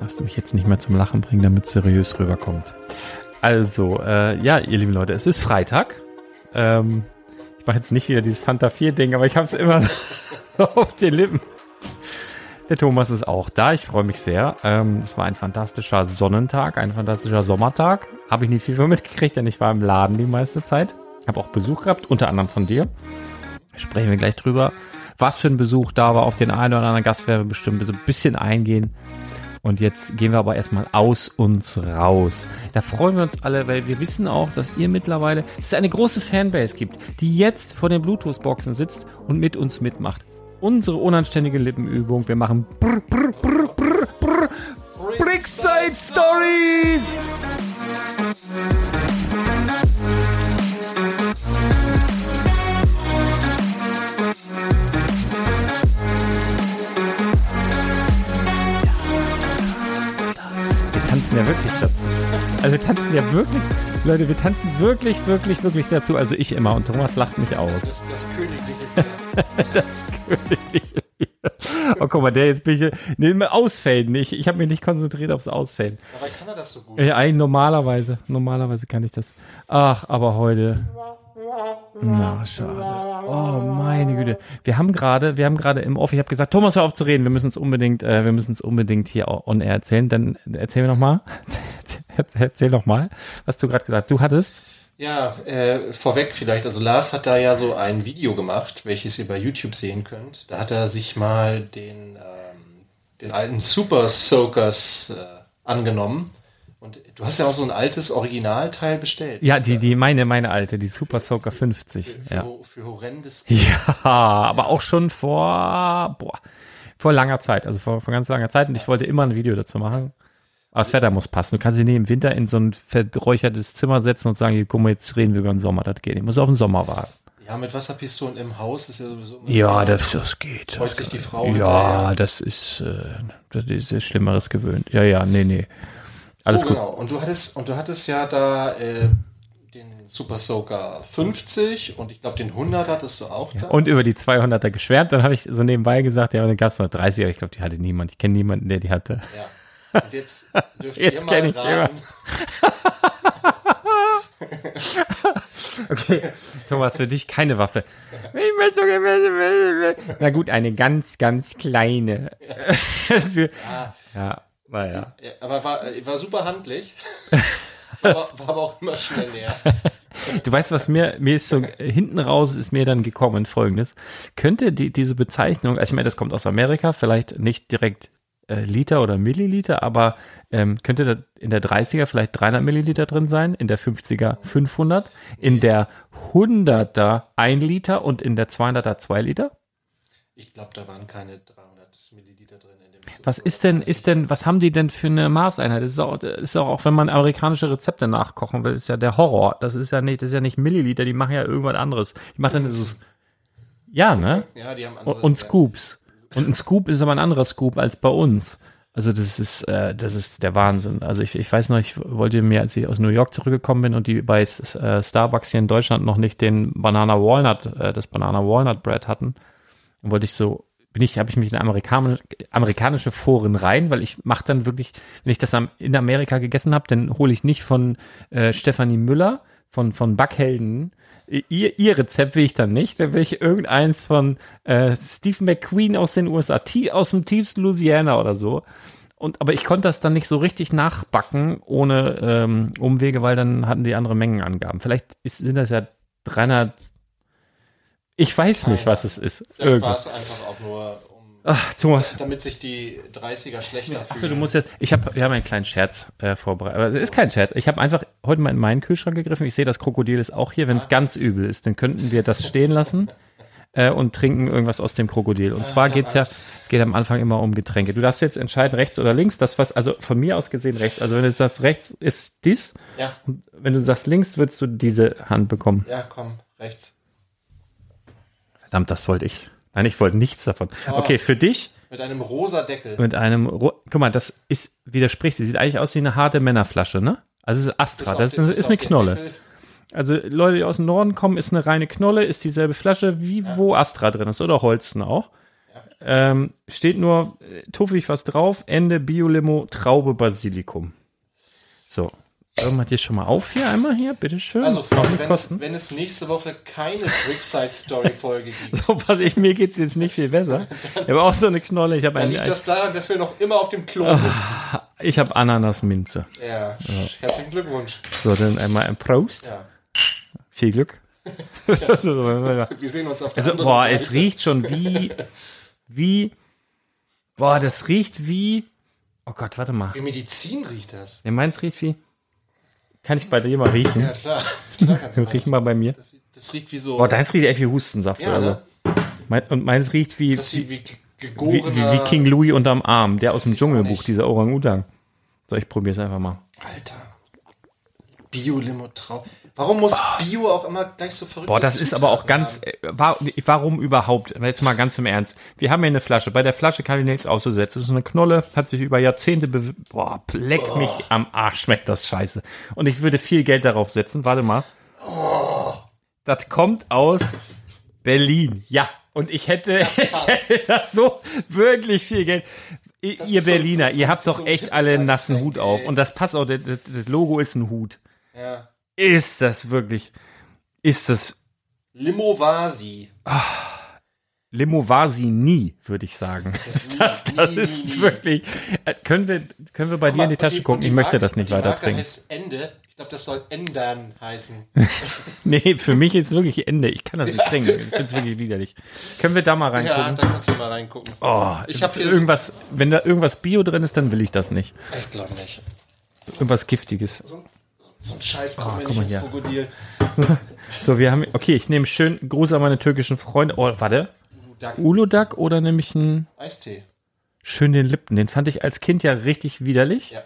Darfst du mich jetzt nicht mehr zum Lachen bringen, damit es seriös rüberkommt. Also, äh, ja, ihr lieben Leute, es ist Freitag. Ähm, ich mache jetzt nicht wieder dieses Fanta 4-Ding, aber ich habe es immer so auf den Lippen. Der Thomas ist auch da. Ich freue mich sehr. Ähm, es war ein fantastischer Sonnentag, ein fantastischer Sommertag. Habe ich nicht viel von mitgekriegt, denn ich war im Laden die meiste Zeit. Habe auch Besuch gehabt, unter anderem von dir. Sprechen wir gleich drüber. Was für ein Besuch da war auf den einen oder anderen Gast werden wir bestimmt so ein bisschen eingehen. Und jetzt gehen wir aber erstmal aus uns raus. Da freuen wir uns alle, weil wir wissen auch, dass ihr mittlerweile, dass es eine große Fanbase gibt, die jetzt vor den Bluetooth-Boxen sitzt und mit uns mitmacht unsere unanständige Lippenübung. Wir machen brr, brr, brr, brr, brr, Brickside Stories. Ja wirklich dazu. Also wir tanzen ja wirklich, Leute, wir tanzen wirklich, wirklich, wirklich dazu. Also ich immer und Thomas lacht mich aus. Das ist das Königliche. das Oh, guck mal, der jetzt bin ich. Nee, ausfällen nicht. Ich habe mich nicht konzentriert aufs Ausfällen. Aber kann er das so gut? Ja, eigentlich normalerweise. Normalerweise kann ich das. Ach, aber heute. Na, schade. Oh, meine Güte. Wir haben gerade, wir haben gerade im Off, ich habe gesagt, Thomas, hör auf zu reden. Wir müssen es unbedingt, äh, wir müssen es unbedingt hier on air erzählen. Dann erzähl mir noch mal. erzähl noch mal, was du gerade gesagt hast. Du hattest. Ja, äh, vorweg vielleicht. Also Lars hat da ja so ein Video gemacht, welches ihr bei YouTube sehen könnt. Da hat er sich mal den, ähm, den alten Super Soakers äh, angenommen. Und du hast ja auch so ein altes Originalteil bestellt. Ja, die, die, meine, meine alte, die Super Soaker 50. Für, für, ja. für horrendes Geld. Ja, aber auch schon vor, boah, vor langer Zeit, also vor, vor ganz langer Zeit. Und ich wollte immer ein Video dazu machen. Aber das Wetter muss passen. Du kannst sie nicht im Winter in so ein verräuchertes Zimmer setzen und sagen, hier, guck mal, jetzt reden wir über den Sommer. Das geht nicht. Ich muss auf den Sommer warten. Ja, mit Wasserpistolen im Haus ist ja sowieso Ja, das, das geht. freut sich die Frau. Ja, das ist, äh, das ist Schlimmeres gewöhnt. Ja, ja, nee, nee. Alles so, gut. genau. Und du hattest, und du hattest ja da äh, den Super Soaker 50 und ich glaube den 100 hattest du auch da. Und über die 200er geschwärmt. Dann habe ich so nebenbei gesagt, ja, und dann gab es noch 30er. Ich glaube, die hatte niemand. Ich kenne niemanden, der die hatte. Ja. Und jetzt dürft Jetzt ihr mal ich raten. Okay, Thomas, für dich keine Waffe. Ich möchte gerne- Na gut, eine ganz, ganz kleine. ja, naja. Ja, aber war, war super handlich. war, war aber auch immer schnell leer. Du weißt, was mir, mir ist so, hinten raus ist mir dann gekommen, folgendes. Könnte die, diese Bezeichnung, also ich meine, das kommt aus Amerika, vielleicht nicht direkt äh, Liter oder Milliliter, aber ähm, könnte da in der 30er vielleicht 300 Milliliter drin sein, in der 50er 500, in der 100er 1 Liter und in der 200er 2 Liter? Ich glaube, da waren keine 300 Milliliter drin. In dem Was ist denn, ist denn, was haben die denn für eine Maßeinheit? Das ist auch, das ist auch, auch wenn man amerikanische Rezepte nachkochen will, ist ja der Horror. Das ist ja nicht, das ist ja nicht Milliliter, die machen ja irgendwas anderes. Die machen dann dieses, ja, ne? Ja, die haben andere. Und, und Scoops. Und ein Scoop ist aber ein anderer Scoop als bei uns. Also das ist, äh, das ist der Wahnsinn. Also ich, ich weiß noch, ich wollte mir, als ich aus New York zurückgekommen bin und die bei äh, Starbucks hier in Deutschland noch nicht den Banana Walnut, äh, das Banana Walnut Bread hatten, dann wollte ich so, bin ich, habe ich mich in amerikanische, amerikanische Foren rein, weil ich mache dann wirklich, wenn ich das am, in Amerika gegessen habe, dann hole ich nicht von äh, Stefanie Müller, von, von Backhelden, ihr, ihr Rezept will ich dann nicht, dann will ich irgendeins von äh, Steve McQueen aus den USA, tie- aus dem tiefsten Louisiana oder so. Und, aber ich konnte das dann nicht so richtig nachbacken ohne ähm, Umwege, weil dann hatten die andere Mengenangaben. Vielleicht ist, sind das ja 300. Ich weiß nicht, was es ist. Vielleicht war Irgendwas. es einfach auch nur, um, Ach, Thomas. damit sich die 30er schlechter fühlen. Achso, du musst jetzt. Ich habe, wir haben einen kleinen Scherz äh, vorbereitet. Aber es ist kein Scherz. Ich habe einfach heute mal in meinen Kühlschrank gegriffen. Ich sehe, das Krokodil ist auch hier. Wenn es ganz übel ist, dann könnten wir das stehen lassen äh, und trinken irgendwas aus dem Krokodil. Und zwar geht's ja, es geht am Anfang immer um Getränke. Du darfst jetzt entscheiden, rechts oder links. Das was, also von mir aus gesehen rechts. Also wenn du sagst rechts ist dies, Ja, und wenn du sagst links, würdest du diese Hand bekommen. ja, komm, rechts. Verdammt, das wollte ich. Nein, ich wollte nichts davon. Okay, für dich Mit einem rosa Deckel. mit einem, Ro- guck mal, das ist, widerspricht, sie sieht eigentlich aus wie eine harte Männerflasche, ne? Also es ist Astra, das den- ist, ist eine Knolle. Deckel. Also Leute, die aus dem Norden kommen, ist eine reine Knolle, ist dieselbe Flasche, wie wo Astra drin ist oder Holsten auch. Ähm, steht nur äh, tuffig was drauf. Ende Biolimo, Traube, Basilikum. So. Irgendwann hier schon mal auf hier einmal hier, bitteschön. Also, Freunde, wenn es, wenn es nächste Woche keine Brickside Story Folge gibt, So, pass ich, mir geht's jetzt nicht viel besser. Ich habe auch so eine Knolle. Ich habe dann ein, liegt das daran, dass wir noch immer auf dem Klo sitzen. ich habe Ananasminze. Ja, herzlichen Glückwunsch. So, dann einmal ein Prost. Ja. Viel Glück. so, Wir sehen uns auf der also, anderen boah, Seite. es riecht schon wie, wie, boah, das riecht wie, oh Gott, warte mal. Wie Medizin riecht das. Ja, meins riecht wie, kann ich bei dir mal riechen? Ja, klar. klar kannst du Riech mal bei mir. das, das riecht wie so. Boah, deins riecht echt wie Hustensaft. ja, also. mein, und meins riecht wie, Das wie, wie wie, wie, King Louis unterm Arm, der aus dem Dschungelbuch, dieser Orang-Utan. So, ich probier's einfach mal. Alter. Bio-Limo Trau. Warum muss Bio auch immer gleich so verrückt Boah, das ist aber auch ganz, äh, wa- warum überhaupt? Jetzt mal ganz im Ernst. Wir haben hier eine Flasche. Bei der Flasche kann ich nichts auszusetzen. Das ist eine Knolle, hat sich über Jahrzehnte, be boah, leck mich am Arsch, schmeckt das scheiße. Und ich würde viel Geld darauf setzen. Warte mal. Das kommt aus Berlin. Ja. Und ich hätte, hätte das so wirklich viel Geld. Das ihr ist so- Berliner, so- ihr habt doch echt alle einen nassen Hut auf. Und das passt auch, das, das Logo ist ein Hut. Ja. Ist das wirklich, ist das Limo Vasi. Limo war sie nie, würde ich sagen. Das, das nie, ist nie, nie. wirklich. Äh, können wir, können wir bei dir in die Tasche gucken? und Ich möchte Marke- das nicht die weiter Marke trinken. heißt Ende. Ich glaube, das soll Ändern heißen. Nee, für mich ist wirklich Ende. Ich kann das nicht trinken. Ich finde es wirklich widerlich. Können wir da mal Ja, reingucken? da kannst du mal reingucken. Oh, Ich hab hier so- irgendwas, wenn da irgendwas Bio drin ist, dann will ich das nicht. Ich glaube nicht. Irgendwas Giftiges. So, so ein Scheiß kommt mir guck nicht ins. Krokodil. So, wir haben, okay, ich nehme schön Gruß an meine türkischen Freunde. Oh, warte. Duck. Uludag oder nehme ich einen Eistee. schön den Lipton? Den fand ich als Kind ja richtig widerlich. Ja.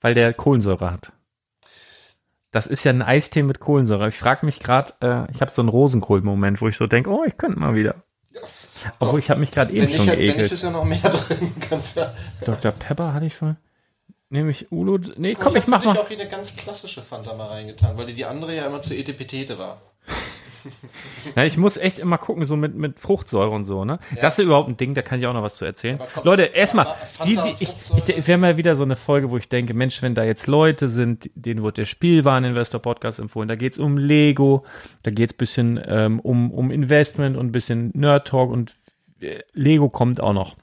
weil der Kohlensäure hat. Das ist ja ein Eistee mit Kohlensäure. Ich frage mich gerade, äh, ich habe so einen Rosenkohl-Moment, wo ich so denke, oh, ich könnte mal wieder. Obwohl ich habe mich gerade eben Wenn schon nicht, wenn nicht, geekelt. ist ja noch mehr drin. Kannst ja. Dr. Pepper hatte ich schon. Nehme ich Ulo. Nee, komm, Oh, ich mach mal. auch hier eine ganz klassische Fanta mal reingetan, weil die, die andere ja immer zu Etepetete war. Ja, ich muss echt immer gucken, so mit, mit Fruchtsäure und so, ne? Das ist überhaupt ein Ding, da kann ich auch noch was zu erzählen. Komm, Leute, erstmal, die, die, ich, ich, es wäre mal wieder so eine Folge, wo ich denke, Mensch, wenn da jetzt Leute sind, denen wird der Spielwareninvestor Podcast empfohlen, da geht's um Lego, da geht's bisschen ähm, um, um Investment und ein bisschen Nerd Talk und äh, Lego kommt auch noch.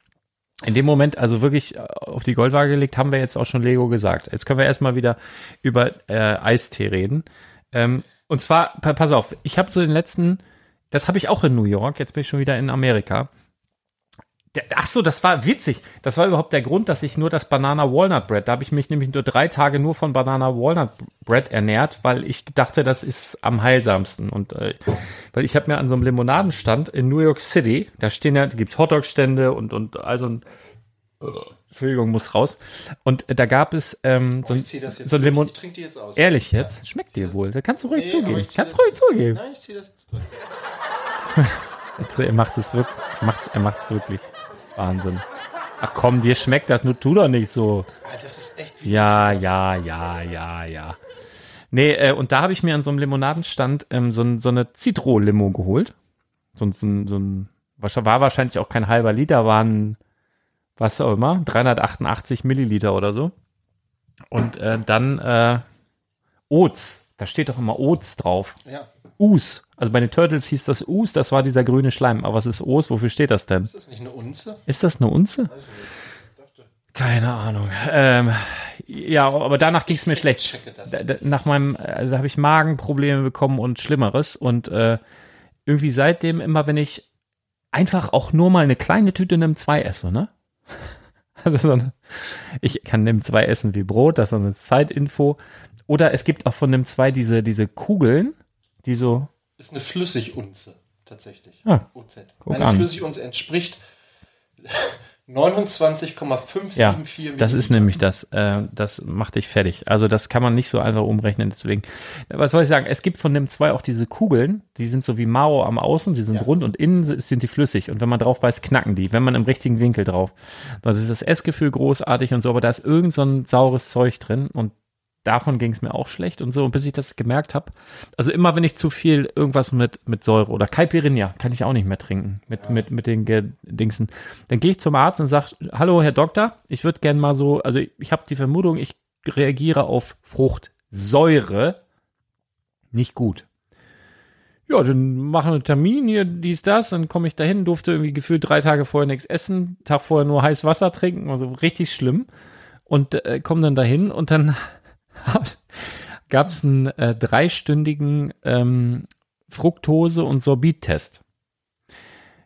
In dem Moment, also wirklich äh, auf die Goldwaage gelegt, haben wir jetzt auch schon Lego gesagt. Jetzt können wir erstmal wieder über äh, Eistee reden. Ähm, und zwar, pa- pass auf, ich habe so den letzten, das habe ich auch in New York, jetzt bin ich schon wieder in Amerika. Der, ach so, das war witzig. Das war überhaupt der Grund, dass ich nur das Banana Walnut Bread, da habe ich mich nämlich nur drei Tage nur von Banana Walnut Bread ernährt, weil ich dachte, das ist am heilsamsten. Und äh, weil ich habe mir an so einem Limonadenstand in New York City, da stehen ja, da gibt's Hotdog-Stände und und also ein Entschuldigung, muss raus. Und äh, da gab es ähm, so jetzt so ein. Limon. Ich trinke die jetzt aus. Ehrlich jetzt? Schmeckt dir wohl. Da kannst du ruhig Nee, zugeben. Kannst ruhig zugeben. Nein, ich ziehe das jetzt durch. Er macht es wirklich. Macht, er macht es wirklich. Wahnsinn. Ach komm, dir schmeckt das, nur tu doch nicht so. Das ist echt wie Ja, ja, ja, ja, ja. Nee, äh, und da habe ich mir an so einem Limonadenstand ähm, so, so eine Zitro-Limo geholt. So, ein- so, so ein, war wahrscheinlich auch kein halber Liter, waren, was auch immer, 388 Milliliter oder so. Und äh, dann äh, Oats. Da steht doch immer Oats drauf. Ja. Us. Also bei den Turtles hieß das Us, das war dieser grüne Schleim. Aber was ist Os? Wofür steht das denn? Ist das nicht eine Unze? Ist das eine Unze? Keine Ahnung. Ähm, ja, aber danach ging es mir schlecht. nach meinem, also habe ich Magenprobleme bekommen und Schlimmeres. Und äh, irgendwie seitdem immer, wenn ich einfach auch nur mal eine kleine Tüte NIM 2 esse, ne? Also so eine, ich kann NIM 2 essen wie Brot, das ist so eine Zeitinfo. Oder es gibt auch von NIM 2 diese, diese Kugeln, die so, Ist eine Flüssigunze, tatsächlich. Ah, OZ. Eine an. Flüssigunze entspricht 29,574 Ja, das ist nämlich das. Äh, das macht dich fertig. Also das kann man nicht so einfach umrechnen. Deswegen, was soll ich sagen? Es gibt von dem zwei auch diese Kugeln, die sind so wie Mao am Außen, die sind Ja. rund und innen si- sind die flüssig. Und wenn man drauf beißt, knacken die, wenn man im richtigen Winkel drauf. So, Das ist das Essgefühl großartig und so, aber da ist irgend so ein saures Zeug drin und davon ging es mir auch schlecht und so, und bis ich das gemerkt habe. Also immer, wenn ich zu viel irgendwas mit, mit Säure oder Caipirinha, kann ich auch nicht mehr trinken mit, ja. mit, mit den Dingsen. Dann gehe ich zum Arzt und sage, hallo Herr Doktor, ich würde gern mal so, also ich, ich habe die Vermutung, ich reagiere auf Fruchtsäure nicht gut. Ja, dann machen wir einen Termin hier, dies, das, dann komme ich dahin, durfte irgendwie gefühlt drei Tage vorher nichts essen, Tag vorher nur heiß Wasser trinken, also richtig schlimm. Und äh, komme dann dahin und dann gab es einen äh, dreistündigen ähm, Fructose- und Sorbit-Test.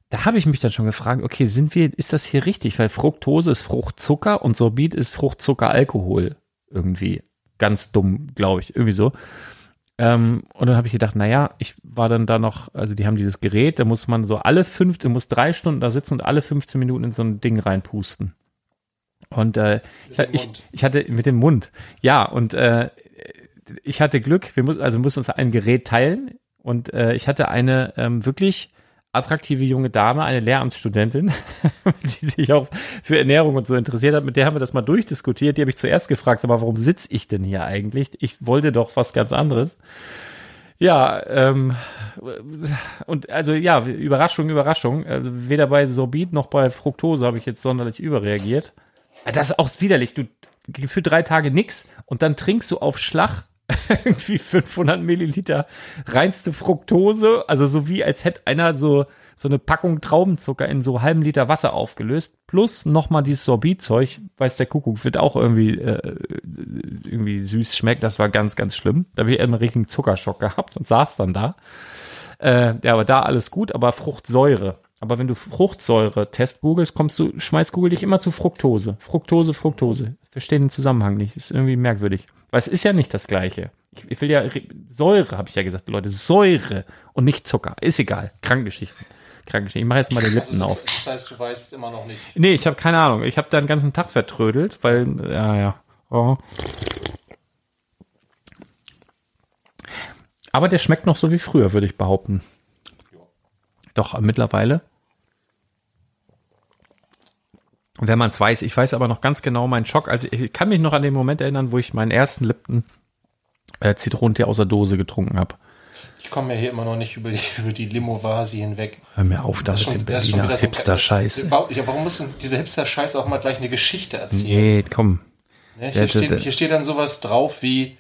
Da habe ich mich dann schon gefragt, okay, sind wir, ist das hier richtig? Weil Fructose ist Fruchtzucker und Sorbit ist Fruchtzuckeralkohol. Irgendwie. Ganz dumm, glaube ich. Irgendwie so. Ähm, und dann habe ich gedacht, naja, ich war dann da noch, also die haben dieses Gerät, da muss man so alle fünf, du musst drei Stunden da sitzen und alle 15 Minuten in so ein Ding reinpusten. Und äh, ich, ich hatte mit dem Mund, ja, und äh, ich hatte Glück, wir mussten, also mussten uns ein Gerät teilen und äh, ich hatte eine ähm, wirklich attraktive junge Dame, eine Lehramtsstudentin, die sich auch für Ernährung und so interessiert hat. Mit der haben wir das mal durchdiskutiert. Die habe ich zuerst gefragt, aber warum sitze ich denn hier eigentlich? Ich wollte doch was ganz anderes. Ja, ähm, und also ja, Überraschung, Überraschung. Also weder bei Sorbit noch bei Fructose habe ich jetzt sonderlich überreagiert. Das ist auch widerlich. Du gefühlt drei Tage nix und dann trinkst du auf Schlag irgendwie 500 Milliliter reinste Fructose. Also so wie als hätte einer so, so eine Packung Traubenzucker in so halben Liter Wasser aufgelöst. Plus nochmal dieses Sorbitzeug, weiß der Kuckuck, wird auch irgendwie, äh, irgendwie süß schmeckt. Das war ganz, ganz schlimm. Da habe ich einen richtigen Zuckerschock gehabt und saß dann da. Äh, ja, aber da alles gut, aber Fruchtsäure aber wenn du Fruchtsäure-Test googelst, kommst du, schmeißt Google dich immer zu Fructose. Fructose, Fructose. Verstehen den Zusammenhang nicht. Ist irgendwie merkwürdig. Weil es ist ja nicht das Gleiche. Ich, ich will ja, Säure, habe ich ja gesagt, Leute. Säure und nicht Zucker. Ist egal. Krankgeschichten. Krankgeschichten. Ich mache jetzt mal den Lippen also das, auf. Das heißt, du weißt immer noch nicht. Nee, ich habe keine Ahnung. Ich habe da den ganzen Tag vertrödelt, weil, ja, ja. Oh. Aber der schmeckt noch so wie früher, würde ich behaupten. Doch, mittlerweile wenn man es weiß. Ich weiß aber noch ganz genau meinen Schock. Also ich kann mich noch an den Moment erinnern, wo ich meinen ersten Lipton äh, Zitronentee aus der Dose getrunken habe. Ich komme ja hier immer noch nicht über die, über die Limovasi hinweg. Hör mir auf, da mit dem Berliner Hipster-Scheiß. Ja, warum muss denn dieser Hipster-Scheiß auch mal gleich eine Geschichte erzählen? Nee, komm. Ja, hier, steht, hier steht dann sowas drauf wie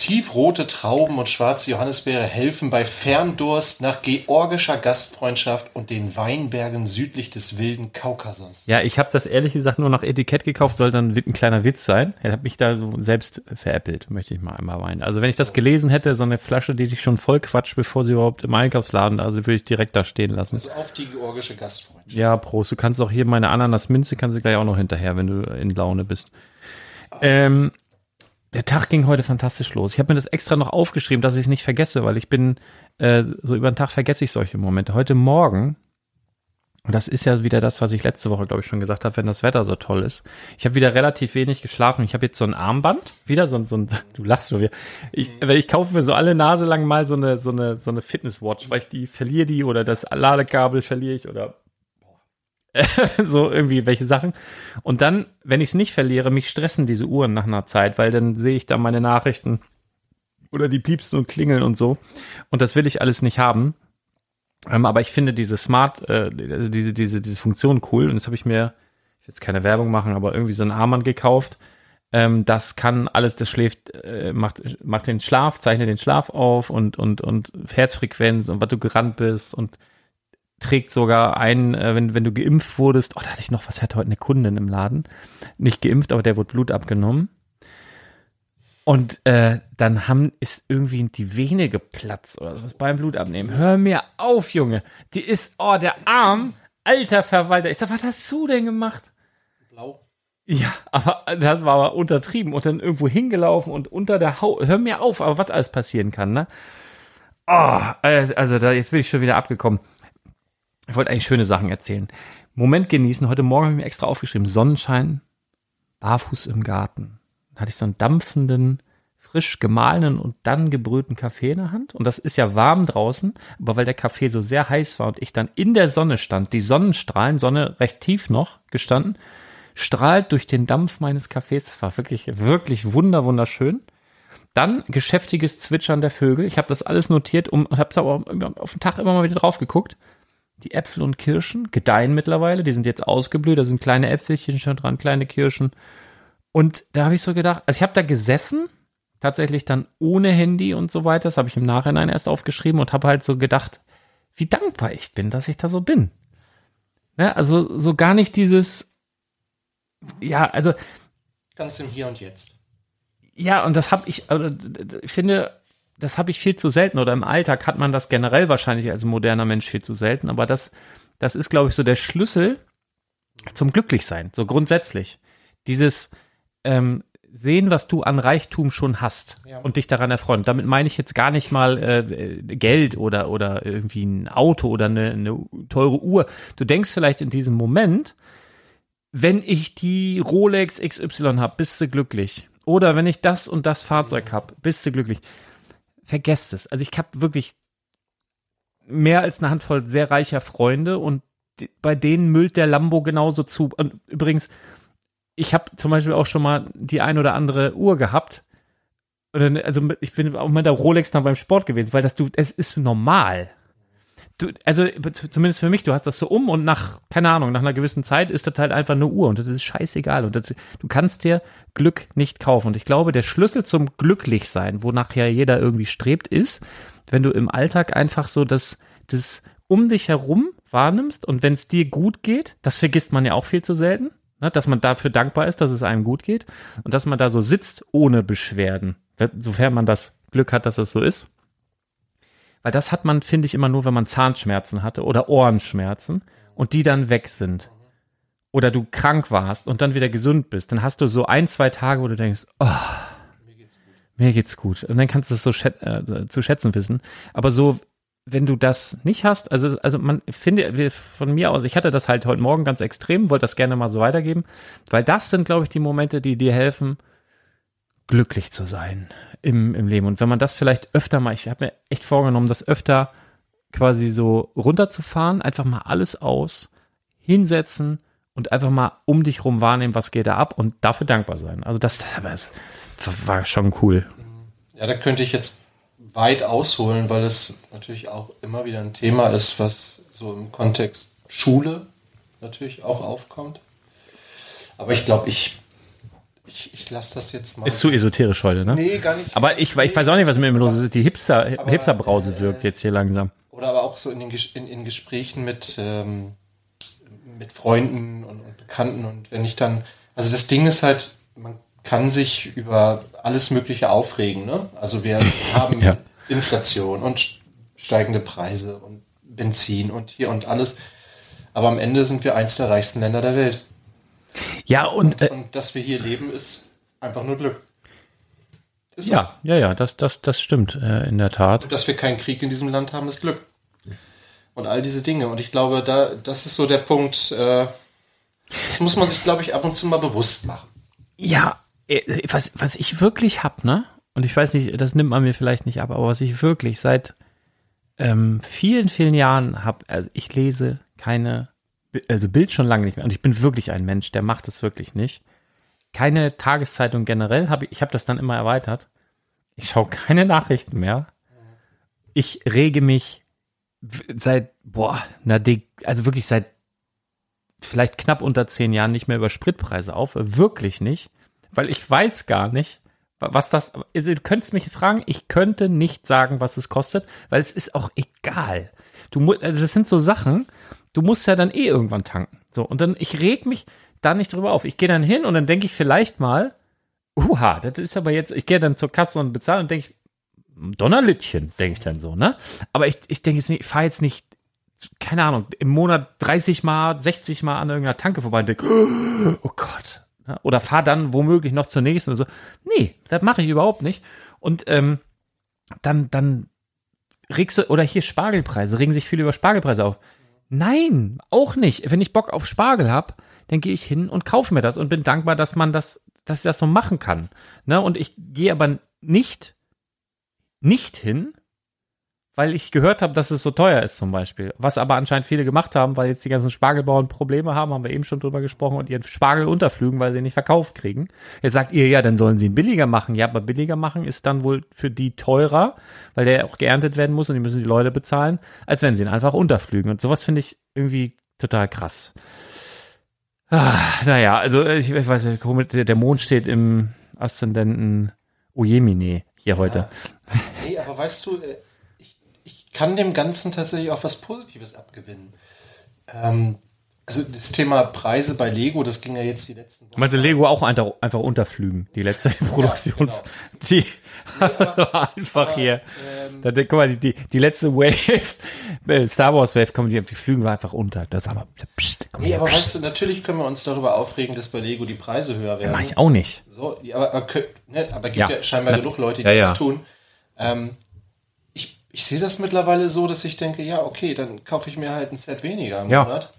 Tiefrote Trauben und schwarze Johannisbeere helfen bei Ferndurst nach georgischer Gastfreundschaft und den Weinbergen südlich des wilden Kaukasus. Ja, ich habe das ehrlich gesagt nur nach Etikett gekauft, soll dann ein kleiner Witz sein. Er hat mich da selbst veräppelt, möchte ich mal einmal meinen. Also wenn ich das gelesen hätte, so eine Flasche, die dich schon voll quatscht, bevor sie überhaupt im Einkaufsladen, also würde ich direkt da stehen lassen. Also auf die georgische Gastfreundschaft. Ja, Prost. Du kannst auch hier meine Ananas-Minze, kannst du gleich auch noch hinterher, wenn du in Laune bist. Ähm, der Tag ging heute fantastisch los. Ich habe mir das extra noch aufgeschrieben, dass ich es nicht vergesse, weil ich bin, äh, so über den Tag vergesse ich solche Momente. Heute Morgen, und das ist ja wieder das, was ich letzte Woche, glaube ich, schon gesagt habe, wenn das Wetter so toll ist. Ich habe wieder relativ wenig geschlafen. Ich habe jetzt so ein Armband, wieder so ein, so ein du lachst schon wieder. Ich, ich kaufe mir so alle Nase lang mal so eine, so eine, so eine Fitnesswatch, weil ich die verliere die oder das Ladekabel verliere ich oder so irgendwie welche Sachen. Und dann, wenn ich es nicht verliere, mich stressen diese Uhren nach einer Zeit, weil dann sehe ich da meine Nachrichten oder die piepsen und klingeln und so. Und das will ich alles nicht haben. Ähm, aber ich finde diese Smart, äh, also diese, diese, diese Funktion cool. Und das habe ich mir, ich will jetzt keine Werbung machen, aber irgendwie so ein Armband gekauft. Ähm, das kann alles, das schläft, äh, macht, macht den Schlaf, zeichnet den Schlaf auf und, und, und Herzfrequenz und was du gerannt bist und trägt sogar ein, äh, wenn, wenn du geimpft wurdest, oh, da hatte ich noch, was hatte heute eine Kundin im Laden, nicht geimpft, aber der wurde Blut abgenommen. Und äh, dann haben, ist irgendwie die Vene geplatzt oder was beim Blutabnehmen. Hör mir auf, Junge. Die ist, oh, der Arm, alter Verwalter. Ich sag, was hast du denn gemacht? Blau. Ja, aber das war aber untertrieben und dann irgendwo hingelaufen und unter der Haut. Hör mir auf, aber was alles passieren kann, ne? Oh, also da, jetzt bin ich schon wieder abgekommen. Ich wollte eigentlich schöne Sachen erzählen. Moment genießen. Heute Morgen habe ich mir extra aufgeschrieben. Sonnenschein, barfuß im Garten. Dann hatte ich so einen dampfenden, frisch gemahlenen und dann gebrühten Kaffee in der Hand. Und das ist ja warm draußen, aber weil der Kaffee so sehr heiß war und ich dann in der Sonne stand, die Sonnenstrahlen, Sonne recht tief noch gestanden, strahlt durch den Dampf meines Kaffees. Das war wirklich, wirklich wunder, wunderschön. Dann geschäftiges Zwitschern der Vögel. Ich habe das alles notiert und habe aber auf den Tag immer mal wieder drauf geguckt. Die Äpfel und Kirschen gedeihen mittlerweile. Die sind jetzt ausgeblüht. Da sind kleine Äpfelchen schon dran, kleine Kirschen. Und da habe ich so gedacht, also ich habe da gesessen, tatsächlich dann ohne Handy und so weiter. Das habe ich im Nachhinein erst aufgeschrieben und habe halt so gedacht, wie dankbar ich bin, dass ich da so bin. Ne? Also so gar nicht dieses, ja, also ganz im Hier und Jetzt. Ja, und das habe ich, also, ich finde, das habe ich viel zu selten oder im Alltag hat man das generell wahrscheinlich als moderner Mensch viel zu selten, aber das, das ist, glaube ich, so der Schlüssel zum Glücklichsein, so grundsätzlich. Dieses ähm, sehen, was du an Reichtum schon hast ja. und dich daran erfreuen. Damit meine ich jetzt gar nicht mal äh, Geld oder, oder irgendwie ein Auto oder eine, eine teure Uhr. Du denkst vielleicht in diesem Moment, wenn ich die Rolex XY habe, bist du glücklich. Oder wenn ich das und das Fahrzeug habe, bist du glücklich. Vergesst es. Also ich habe wirklich mehr als eine Handvoll sehr reicher Freunde und bei denen müllt der Lambo genauso zu. Und übrigens, ich habe zum Beispiel auch schon mal die ein oder andere Uhr gehabt. Also ich bin auch mit der Rolex dann beim Sport gewesen, weil das du, es ist normal du, also zumindest für mich, du hast das so um und nach, keine Ahnung, nach einer gewissen Zeit ist das halt einfach eine Uhr und das ist scheißegal. Und das, du kannst dir Glück nicht kaufen. Und ich glaube, der Schlüssel zum Glücklichsein, wonach ja jeder irgendwie strebt, ist, wenn du im Alltag einfach so das, das um dich herum wahrnimmst und wenn es dir gut geht, das vergisst man ja auch viel zu selten, ne, dass man dafür dankbar ist, dass es einem gut geht und dass man da so sitzt ohne Beschwerden, sofern man das Glück hat, dass es so ist. Weil das hat man, finde ich, immer nur, wenn man Zahnschmerzen hatte oder Ohrenschmerzen und die dann weg sind. Oder du krank warst und dann wieder gesund bist. Dann hast du so ein, zwei Tage, wo du denkst, oh, mir geht's gut. Und dann kannst du es so schät äh, zu schätzen wissen. Aber so, wenn du das nicht hast, also, also man finde von mir aus, ich hatte das halt heute Morgen ganz extrem, wollte das gerne mal so weitergeben, weil das sind, glaube ich, die Momente, die dir helfen, glücklich zu sein im, im Leben. Und wenn man das vielleicht öfter mal, ich habe mir echt vorgenommen, das öfter quasi so runterzufahren, einfach mal alles aus, hinsetzen und einfach mal um dich rum wahrnehmen, was geht da ab und dafür dankbar sein. Also das, das war schon cool. Ja, da könnte ich jetzt weit ausholen, weil es natürlich auch immer wieder ein Thema ist, was so im Kontext Schule natürlich auch aufkommt. Aber ich glaube, ich ich, ich lasse das jetzt mal. Ist zu esoterisch heute, ne? Nee, gar nicht. Aber ich, ich weiß auch nicht, was mit mir los ist. Die Hipster, Hipsterbrause äh, wirkt jetzt hier langsam. Oder aber auch so in den in, in Gesprächen mit, ähm, mit Freunden und, und Bekannten. Und wenn ich dann, also das Ding ist halt, man kann sich über alles Mögliche aufregen. Ne? Also wir haben ja. Inflation und steigende Preise und Benzin und hier und alles. Aber am Ende sind wir eins der reichsten Länder der Welt. Ja, und, und, äh, und dass wir hier leben, ist einfach nur Glück. Ist ja, so. ja, ja, das, das, das stimmt äh, in der Tat. Und dass wir keinen Krieg in diesem Land haben, ist Glück. Und all diese Dinge. Und ich glaube, da, das ist so der Punkt, äh, das muss man sich, glaube ich, ab und zu mal bewusst machen. Ja, äh, was, was ich wirklich hab, ne? Und ich weiß nicht, das nimmt man mir vielleicht nicht ab, aber was ich wirklich seit ähm, vielen, vielen Jahren habe, also ich lese keine also Bild schon lange nicht mehr. Und ich bin wirklich ein Mensch, der macht es wirklich nicht. Keine Tageszeitung generell, habe ich, ich habe das dann immer erweitert. Ich schaue keine Nachrichten mehr. Ich rege mich seit, boah, na, also wirklich seit vielleicht knapp unter zehn Jahren nicht mehr über Spritpreise auf. Wirklich nicht. Weil ich weiß gar nicht, was das, also du könntest mich fragen, ich könnte nicht sagen, was es kostet, weil es ist auch egal. Du also das sind so Sachen, du musst ja dann eh irgendwann tanken. So, und dann, ich reg mich da nicht drüber auf. Ich gehe dann hin und dann denke ich vielleicht mal, uha, das ist aber jetzt, ich gehe dann zur Kasse und bezahle und denke ich, Donnerlittchen, denke ich dann so, ne? Aber ich, ich denke jetzt nicht, ich fahre jetzt nicht, keine Ahnung, im Monat 30 Mal, 60 Mal an irgendeiner Tanke vorbei und denke, oh Gott. Ne? Oder fahr dann womöglich noch zur nächsten und so. Nee, das mache ich überhaupt nicht. Und ähm, dann, dann regst du, oder hier Spargelpreise, regen sich viele über Spargelpreise auf. Nein, auch nicht. Wenn ich Bock auf Spargel habe, dann gehe ich hin und kaufe mir das und bin dankbar, dass man das, dass ich das so machen kann. Ne? Und ich gehe aber nicht, nicht hin, weil ich gehört habe, dass es so teuer ist zum Beispiel. Was aber anscheinend viele gemacht haben, weil jetzt die ganzen Spargelbauern Probleme haben, haben wir eben schon drüber gesprochen, und ihren Spargel unterflügen, weil sie nicht verkauft kriegen. Jetzt sagt ihr, ja, dann sollen sie ihn billiger machen. Ja, aber billiger machen ist dann wohl für die teurer, weil der auch geerntet werden muss und die müssen die Leute bezahlen, als wenn sie ihn einfach unterflügen. Und sowas finde ich irgendwie total krass. Ah, naja, also ich, ich weiß nicht, der Mond steht im Aszendenten Ojemine hier heute. Nee, aber weißt du, äh, kann dem Ganzen tatsächlich auch was Positives abgewinnen. Ähm, also das Thema Preise bei Lego, das ging ja jetzt die letzten Wochen. Du Lego auch einfach, einfach unterflügen? Die letzte Produktions... Ja, genau. Die einfach aber, hier. Ähm, da, guck mal, die, die, die letzte Wave, äh, Star Wars Wave, kommen die, die flügen wir einfach unter. Das aber, pst, nee, her, aber pst. weißt du, natürlich können wir uns darüber aufregen, dass bei Lego die Preise höher werden. Ja, mach ich auch nicht. So, aber, aber, ne, aber gibt ja, ja scheinbar genug Leute, die ja, das tun. Ähm, ich, sehe das mittlerweile so, dass ich denke, ja, okay, dann kaufe ich mir halt ein Set weniger im Monat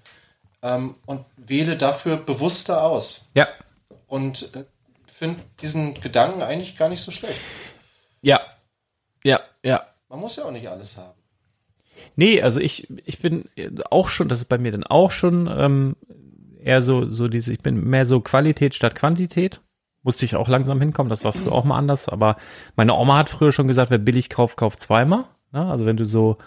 ähm, und wähle dafür bewusster aus. Ja. Und äh, finde diesen Gedanken eigentlich gar nicht so schlecht. Ja. Ja, ja. Man muss ja auch nicht alles haben. Nee, also ich, ich bin auch schon, das ist bei mir dann auch schon ähm, eher so, so diese, ich bin mehr so Qualität statt Quantität. Musste ich auch langsam hinkommen, das war früher auch mal anders, aber meine Oma hat früher schon gesagt, wer billig kauft, kauft zweimal. Ne? Also wenn du so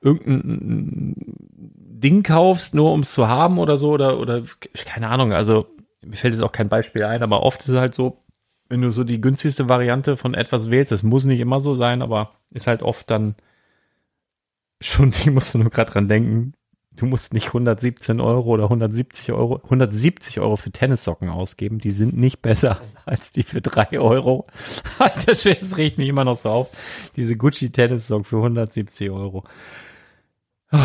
irgendein Ding kaufst, nur um es zu haben oder so, oder, oder keine Ahnung, also mir fällt jetzt auch kein Beispiel ein, aber oft ist es halt so, wenn du so die günstigste Variante von etwas wählst, das muss nicht immer so sein, aber ist halt oft dann schon, ich musste nur gerade dran denken, du musst nicht 117 Euro oder 170 Euro, 170 Euro für Tennissocken ausgeben. Die sind nicht besser als die für drei Euro. Das riecht mich immer noch so auf. Diese Gucci Tennissocken für 170 Euro. Oh,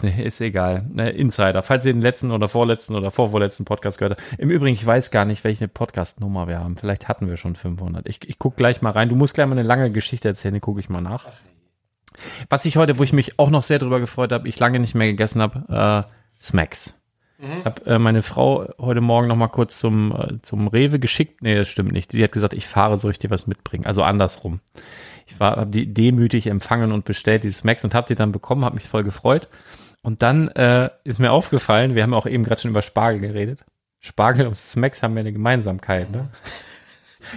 nee, ist egal. Ne, Insider. Falls ihr den letzten oder vorletzten oder vorvorletzten Podcast gehört habt. Im Übrigen, ich weiß gar nicht, welche Podcast-Nummer wir haben. Vielleicht hatten wir schon 500. Ich, ich guck gleich mal rein. Du musst gleich mal eine lange Geschichte erzählen, die gucke ich mal nach. Was ich heute, wo ich mich auch noch sehr drüber gefreut habe, ich lange nicht mehr gegessen habe, äh, Smacks. Mhm. Hab äh, meine Frau heute Morgen noch mal kurz zum, äh, zum Rewe geschickt. Nee, das stimmt nicht. Sie hat gesagt, ich fahre, soll ich dir was mitbringen? Also andersrum ich war, habe die demütig empfangen und bestellt, dieses Max und habe die dann bekommen, habe mich voll gefreut. Und dann äh, ist mir aufgefallen, wir haben auch eben gerade schon über Spargel geredet. Spargel und Smacks haben ja eine Gemeinsamkeit, ne?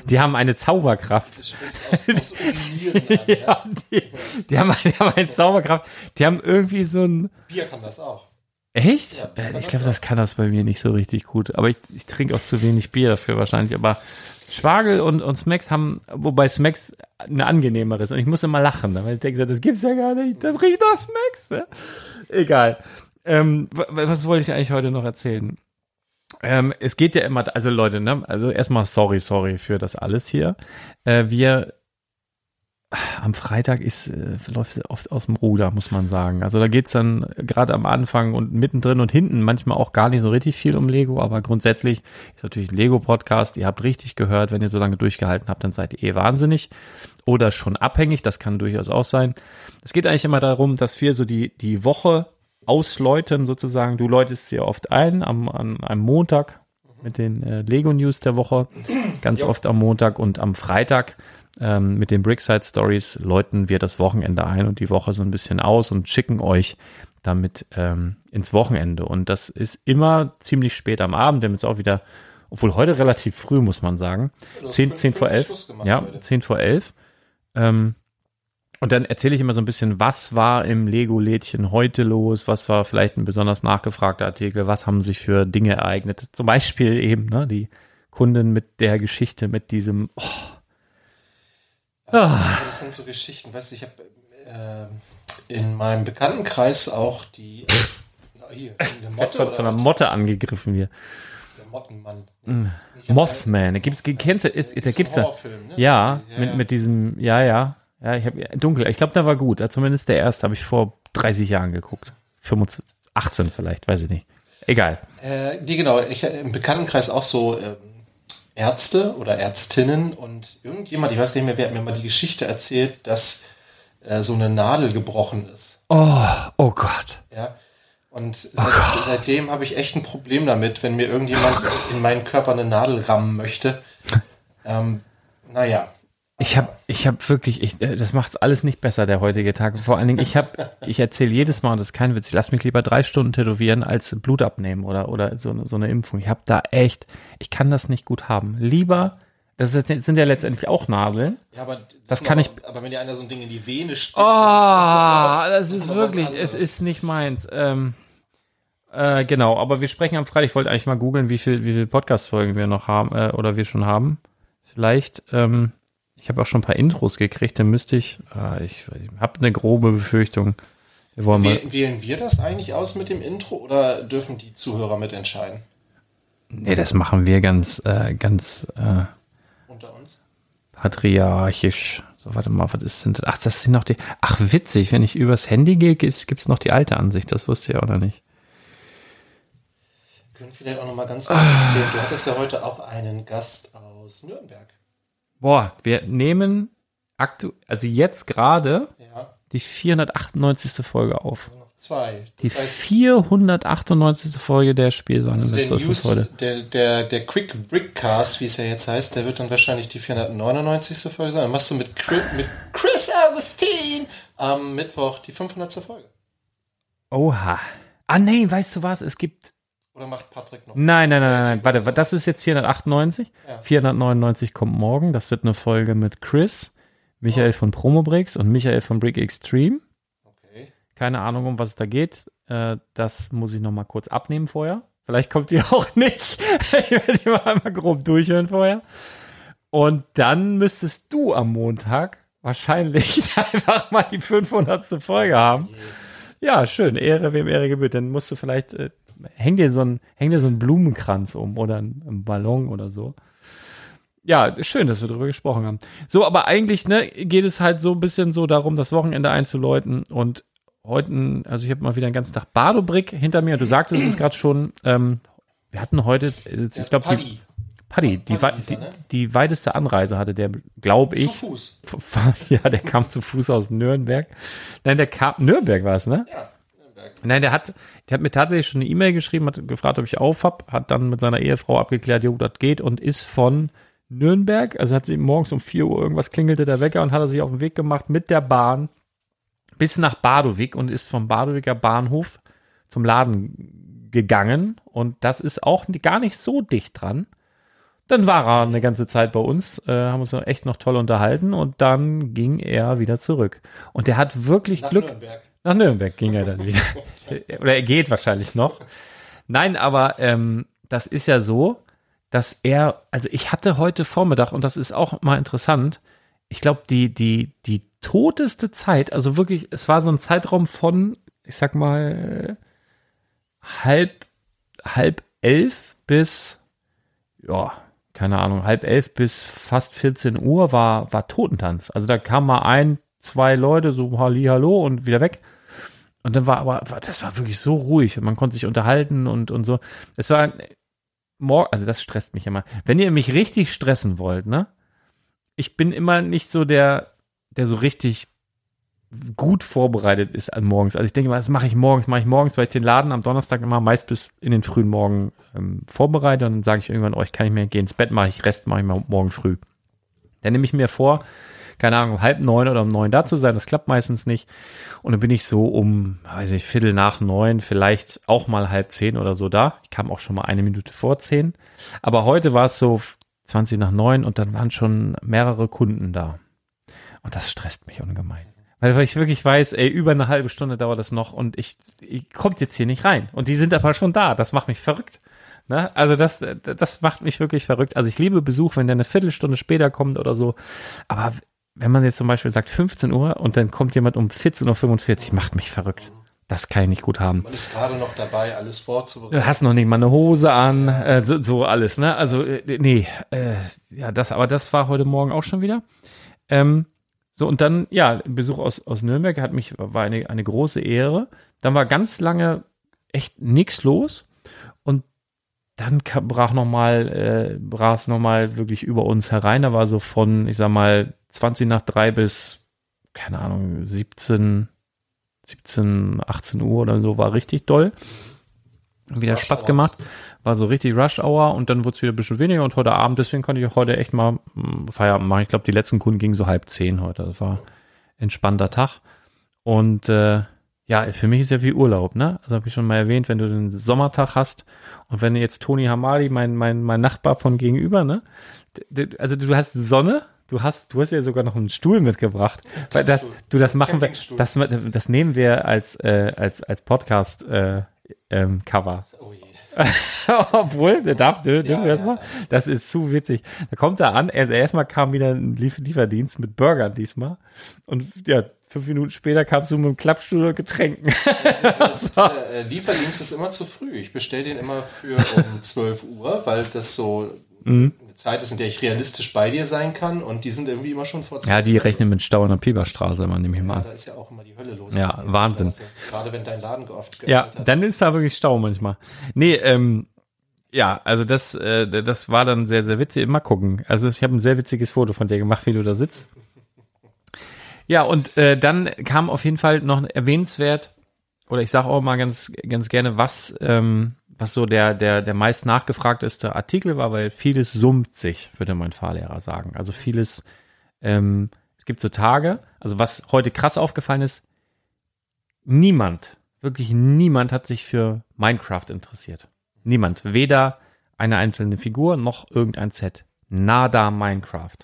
Die haben eine Zauberkraft. Aus, aus ja, die, die, haben, die haben eine Zauberkraft. Die haben irgendwie so ein. Bier kann das auch. Echt? Ja, ich glaube, das kann das bei mir nicht so richtig gut. Aber ich, ich trinke auch zu wenig Bier dafür wahrscheinlich. Aber Spargel und, und Smacks haben, wobei Smacks eine angenehmere ist. Und ich muss immer lachen, ne? weil ich denke, das gibt's ja gar nicht. Das riecht nach Smacks. Ne? Egal. Ähm, was wollte ich eigentlich heute noch erzählen? Ähm, es geht ja immer, also Leute, ne, also erstmal sorry, sorry für das alles hier. Äh, wir am Freitag ist, äh, läuft oft aus dem Ruder, muss man sagen. Also da geht's dann gerade am Anfang und mittendrin und hinten manchmal auch gar nicht so richtig viel um Lego, aber grundsätzlich ist natürlich Lego-Podcast. Ihr habt richtig gehört, wenn ihr so lange durchgehalten habt, dann seid ihr eh wahnsinnig oder schon abhängig. Das kann durchaus auch sein. Es geht eigentlich immer darum, dass wir so die, die Woche ausläuten sozusagen. Du läutest sie oft ein am, an einem Montag mit den äh, Lego-News der Woche, ganz jo. oft am Montag und am Freitag ähm, mit den Brickside Stories läuten wir das Wochenende ein und die Woche so ein bisschen aus und schicken euch damit ähm, ins Wochenende. Und das ist immer ziemlich spät am Abend. Wir haben jetzt auch wieder, obwohl heute relativ früh, muss man sagen. Zehn, zehn vor elf. Ja, zehn vor elf. Ähm, und dann erzähle ich immer so ein bisschen, was war im Lego-Lädchen heute los, was war vielleicht ein besonders nachgefragter Artikel, was haben sich für Dinge ereignet. Zum Beispiel eben ne, die Kunden mit der Geschichte, mit diesem, oh, das, sind, ah. das, sind, so Geschichten, weißt du, ich habe äh, in meinem Bekanntenkreis auch die äh, hier, eine Motte von einer Motte angegriffen hier. Der Mottenmann. Mm. Mothman, da gibt's kennst ist, da gibt's da, ne? ja, ja, mit mit diesem, ja, ja, ja, ich habe dunkel, ich glaube, der war gut, zumindest der erste habe ich vor 30 Jahren geguckt, 25, 18 vielleicht, weiß ich nicht, egal. Äh, nee, genau, ich im Bekanntenkreis auch so ähm, Ärzte oder Ärztinnen und irgendjemand, ich weiß nicht mehr, wer hat mir mal die Geschichte erzählt, dass äh, so eine Nadel gebrochen ist. Oh, oh Gott. Ja. Und seit, oh seitdem habe ich echt ein Problem damit, wenn mir irgendjemand oh in meinen Körper eine Nadel rammen möchte. Ähm, naja, Ich habe ich hab wirklich, ich, äh, das macht's alles nicht besser, der heutige Tag. Vor allen Dingen, ich habe, ich erzähle jedes Mal, und das ist kein Witz, ich lass mich lieber drei Stunden tätowieren, als Blut abnehmen oder, oder so, eine- so eine Impfung. Ich habe da echt, ich kann das nicht gut haben. Lieber, das ist, sind ja letztendlich auch Nadeln. Ja, aber Das sind kann aber, Aber wenn dir einer so ein Ding in die Vene stickt, Oh, das das ist ist noch was wirklich, es ist nicht meins. Ähm, äh, genau, aber wir sprechen am Freitag. Ich wollte eigentlich mal googeln, wie viel, wie viel Podcast-Folgen wir noch haben äh, oder wir schon haben. Vielleicht, ähm, ich habe auch schon ein paar Intros gekriegt, dann müsste ich, äh, ich, ich habe eine grobe Befürchtung. Wir wollen mal, Wäh- Wählen wir das eigentlich aus mit dem Intro oder dürfen die Zuhörer mitentscheiden nee, das machen wir ganz, äh, ganz äh, unter uns? patriarchisch. So, warte mal, was ist denn das? Ach, das sind noch die, ach, witzig, wenn ich übers Handy gehe, gibt es noch die alte Ansicht. Das wusste ich auch noch nicht. Wir können vielleicht auch noch mal ganz kurz erzählen. Du hattest ja heute auch einen Gast aus Nürnberg. Boah, wir nehmen aktu also jetzt gerade Ja, die 498. Folge auf. zwei. Die Das heißt, 498. Folge der Spielwaren. also der, News, heute. der, der, der Quick Brickcast, wie es ja jetzt heißt, der wird dann wahrscheinlich die 499. Folge sein. Dann machst du mit Chris, mit Chris Augustin am Mittwoch die 500. Folge. Oha. Ah, nee, weißt du was? Es gibt. Oder macht Patrick noch? Nein, nein, nein, nein, nein. Warte, das ist jetzt 498. Ja. 499 kommt morgen. Das wird eine Folge mit Chris, Michael von Promobricks und Michael von Brick Extreme. Okay. Keine Ahnung, um was es da geht. Äh, das muss ich noch mal kurz abnehmen vorher. Vielleicht kommt die auch nicht. ich werde die mal einmal grob durchhören vorher. Und dann müsstest du am Montag wahrscheinlich einfach mal die 500. Folge haben. Ja, schön. Ehre, wem Ehre gebührt. Dann musst du vielleicht, äh, häng dir so ein, häng dir so einen Blumenkranz um oder einen, einen Ballon oder so. Ja, schön, dass wir darüber gesprochen haben. So, aber eigentlich ne, geht es halt so ein bisschen so darum, das Wochenende einzuläuten. Und heute, also ich habe mal wieder den ganzen Tag Badobrick hinter mir. Du sagtest es gerade schon. Ähm, wir hatten heute, äh, ich glaube, die Paddy. Die, die, ne? die weiteste Anreise hatte der, glaube Zu ich. Fuß. Ja, der kam zu Fuß aus Nürnberg. Nein, der kam, Nürnberg war es, ne? Ja. Nein, der hat, der hat mir tatsächlich schon eine E-Mail geschrieben, hat gefragt, ob ich auf hab, hat dann mit seiner Ehefrau abgeklärt, jo, das geht und ist von Nürnberg, also hat sie morgens um 4 Uhr irgendwas klingelte der Wecker und hat er sich auf den Weg gemacht mit der Bahn bis nach Badowik und ist vom Badowiker Bahnhof zum Laden gegangen und das ist auch gar nicht so dicht dran. Dann war er eine ganze Zeit bei uns, äh, haben uns echt noch toll unterhalten und dann ging er wieder zurück. Und der hat wirklich Nach Glück. Nürnberg. Nach Nürnberg ging er dann wieder. Oder er geht wahrscheinlich noch. Nein, aber ähm, das ist ja so, dass er, also ich hatte heute Vormittag, und das ist auch mal interessant, ich glaube, die, die, die toteste Zeit, also wirklich, es war so ein Zeitraum von, ich sag mal, halb, halb elf bis, ja, keine Ahnung, halb elf bis fast 14 Uhr war, war Totentanz. Also da kam mal ein, zwei Leute, so Halli, hallo und wieder weg. Und dann war aber, das war wirklich so ruhig und man konnte sich unterhalten und, und so. Es war morgen, also das stresst mich immer. Wenn ihr mich richtig stressen wollt, ne? Ich bin immer nicht so der, der so richtig gut vorbereitet ist an morgens. Also ich denke mal, das mache ich morgens, mache ich morgens, weil ich den Laden am Donnerstag immer meist bis in den frühen Morgen ähm, vorbereite und dann sage ich irgendwann, oh, ich kann nicht mehr gehen ins Bett, mache ich Rest, mache ich mal morgen früh. Dann nehme ich mir vor, keine Ahnung, um halb neun oder um neun da zu sein, das klappt meistens nicht. Und dann bin ich so um, weiß ich, Viertel nach neun, vielleicht auch mal halb zehn oder so da. Ich kam auch schon mal eine Minute vor zehn. Aber heute war es so 20 nach neun und dann waren schon mehrere Kunden da. Und das stresst mich ungemein. Weil, ich wirklich weiß, ey, über eine halbe Stunde dauert das noch und ich, ich kommt jetzt hier nicht rein. Und die sind aber schon da. Das macht mich verrückt. Ne? Also das, das macht mich wirklich verrückt. Also ich liebe Besuch, wenn der eine Viertelstunde später kommt oder so. Aber wenn man jetzt zum Beispiel sagt 15 Uhr und dann kommt jemand um 14.45 Uhr, macht mich verrückt. Das kann ich nicht gut haben. Man ist gerade noch dabei, alles vorzubereiten. Du hast noch nicht mal eine Hose an, äh, so, so alles, ne? Also, äh, nee, äh, ja, das, aber das war heute Morgen auch schon wieder. Ähm, so, und dann, ja, Besuch aus, aus Nürnberg hat mich, war eine, eine große Ehre. Dann war ganz lange echt nichts los. Und dann kam, brach noch mal, äh, brach es noch mal wirklich über uns herein. Da war so von, ich sag mal, 20 nach drei bis, keine Ahnung, 17, 17, 18 Uhr oder so, war richtig doll. wieder Rush Spaß Hour. gemacht. War so richtig Rush Hour und dann wurde es wieder ein bisschen weniger und heute Abend, deswegen konnte ich auch heute echt mal hm, Feierabend machen. Ich glaube, die letzten Kunden gingen so halb zehn heute. Das war entspannter Tag. Und äh, ja, für mich ist ja wie Urlaub, ne? Also habe ich schon mal erwähnt, wenn du den Sommertag hast und wenn jetzt Toni Hamadi, mein, mein, mein Nachbar von gegenüber, ne? Also du hast Sonne, du hast, du hast ja sogar noch einen Stuhl mitgebracht. Weil das, du, das machen wir, das, das nehmen wir als, äh, als, als Podcast äh, ähm, Cover. Oh Obwohl, der darf, dürfen ja, wir das ja, mal? Das ist zu witzig. Da kommt er an, also erstmal kam wieder ein Lieferdienst mit Burger diesmal. Und ja, fünf Minuten später kamst du mit einem Klappstuhl und Getränken. Das ist, das ist, äh, Lieferdienst ist immer zu früh. Ich bestelle den immer für um 12 Uhr, weil das so mhm. Zeit ist, in der ich realistisch bei dir sein kann und die sind irgendwie immer schon vor Ja, die rechnen mit Stau in der Pieberstraße, man nehme ich mal an. Da ist ja auch immer die Hölle los. Ja, Wahnsinn. Gerade wenn dein Laden geöffnet Ja, hat. dann ist da wirklich Stau manchmal. Nee, ähm, ja, also das, äh, das war dann sehr, sehr witzig. Mal gucken. Also ich habe ein sehr witziges Foto von dir gemacht, wie du da sitzt. Ja, und äh, dann kam auf jeden Fall noch erwähnenswert, oder ich sage auch mal ganz, ganz gerne, was, ähm, was so der, der, der meist nachgefragteste Artikel war, weil vieles summt sich, würde mein Fahrlehrer sagen. Also vieles, ähm, es gibt so Tage, also was heute krass aufgefallen ist, niemand, wirklich niemand hat sich für Minecraft interessiert. Niemand. Weder eine einzelne Figur noch irgendein Set. Nada Minecraft.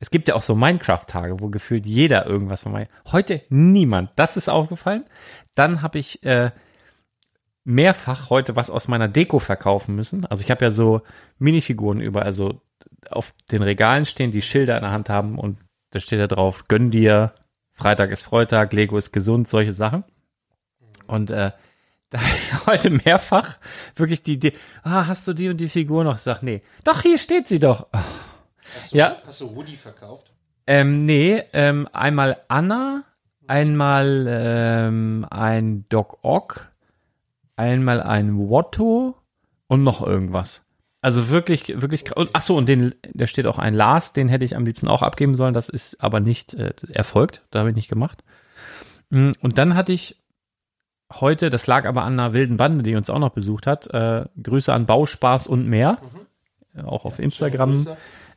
Es gibt ja auch so Minecraft-Tage, wo gefühlt jeder irgendwas von Minecraft. Heute niemand. Das ist aufgefallen. Dann habe ich äh, mehrfach heute was aus meiner Deko verkaufen müssen. Also ich habe ja so Minifiguren über, also auf den Regalen stehen, die Schilder in der Hand haben und da steht da drauf, gönn dir, Freitag ist Freitag, Lego ist gesund, solche Sachen. Und äh, da heute mehrfach wirklich die, die, ah, hast du die und die Figur noch? Ich sag, nee. Doch, hier steht sie doch. Oh. Hast du, ja. hast du Woody verkauft? Ähm, nee, ähm, einmal Anna, einmal ähm, ein Doc Ock, einmal ein Watto und noch irgendwas. Also wirklich, wirklich. Und, ach so, und den, da steht auch ein Lars, den hätte ich am liebsten auch abgeben sollen. Das ist aber nicht äh, erfolgt. Da habe ich nicht gemacht. Mm, und dann hatte ich heute, das lag aber an einer wilden Bande, die uns auch noch besucht hat. Äh, Grüße an Bauspaß und mehr. Mhm. Auch auf Instagram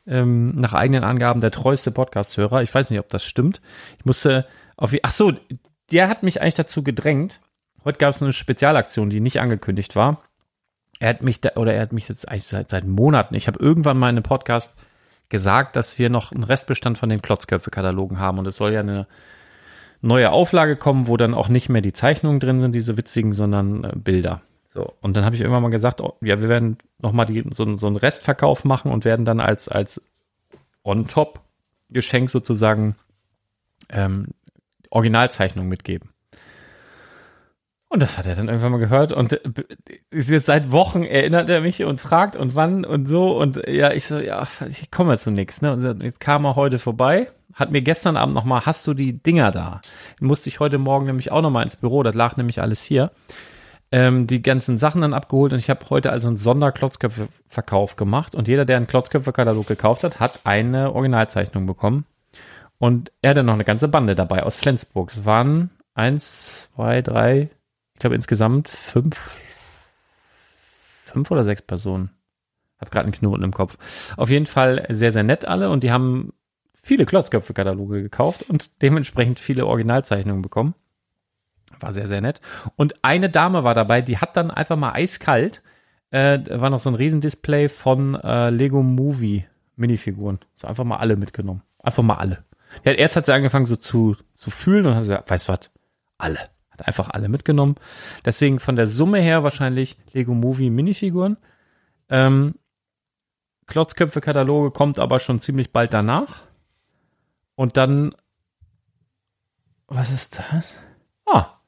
ähm, nach eigenen Angaben der treueste Podcast-Hörer. Ich weiß nicht, ob das stimmt. Ich musste auf, ach so, der hat mich eigentlich dazu gedrängt. Heute gab es eine Spezialaktion, die nicht angekündigt war. Er hat mich da, oder er hat mich jetzt eigentlich seit, seit Monaten, ich habe irgendwann mal in einem Podcast gesagt, dass wir noch einen Restbestand von den Klotzköpfe-Katalogen haben und es soll ja eine neue Auflage kommen, wo dann auch nicht mehr die Zeichnungen drin sind, diese witzigen, sondern äh, Bilder. So, und dann habe ich irgendwann mal gesagt, oh, ja, wir werden nochmal so, so einen Restverkauf machen und werden dann als, als On-Top-Geschenk sozusagen ähm, Originalzeichnung mitgeben. Und das hat er dann irgendwann mal gehört und äh, ist jetzt seit Wochen erinnert er mich und fragt und wann und so und ja, ich so, ja, ich komme zu nichts, ne? Und jetzt kam er heute vorbei, hat mir gestern Abend nochmal, hast du die Dinger da? Musste ich heute Morgen nämlich auch nochmal ins Büro, das lag nämlich alles hier ähm, die ganzen Sachen dann abgeholt und ich habe heute also einen Sonderklotzköpfe-Verkauf gemacht und jeder, der einen Klotzköpfe-Katalog gekauft hat, hat eine Originalzeichnung bekommen. Und er hatte noch eine ganze Bande dabei aus Flensburg. Es waren eins, zwei, drei, ich glaube insgesamt fünf, fünf oder sechs Personen. Hab gerade einen Knoten im Kopf. Auf jeden Fall sehr, sehr nett alle und die haben viele Klotzköpfe-Kataloge gekauft und dementsprechend viele Originalzeichnungen bekommen. War sehr, sehr nett. Und eine Dame war dabei, die hat dann einfach mal eiskalt, äh, war noch so ein Riesendisplay von äh, Lego Movie Minifiguren. So einfach mal alle mitgenommen. Einfach mal alle. Ja, erst hat sie angefangen so zu, zu fühlen und hat gesagt, weißt du was? Alle. Hat einfach alle mitgenommen. Deswegen von der Summe her wahrscheinlich Lego Movie Minifiguren. Ähm, Klotzköpfe-Kataloge kommt aber schon ziemlich bald danach. Und dann, was ist das? Ah,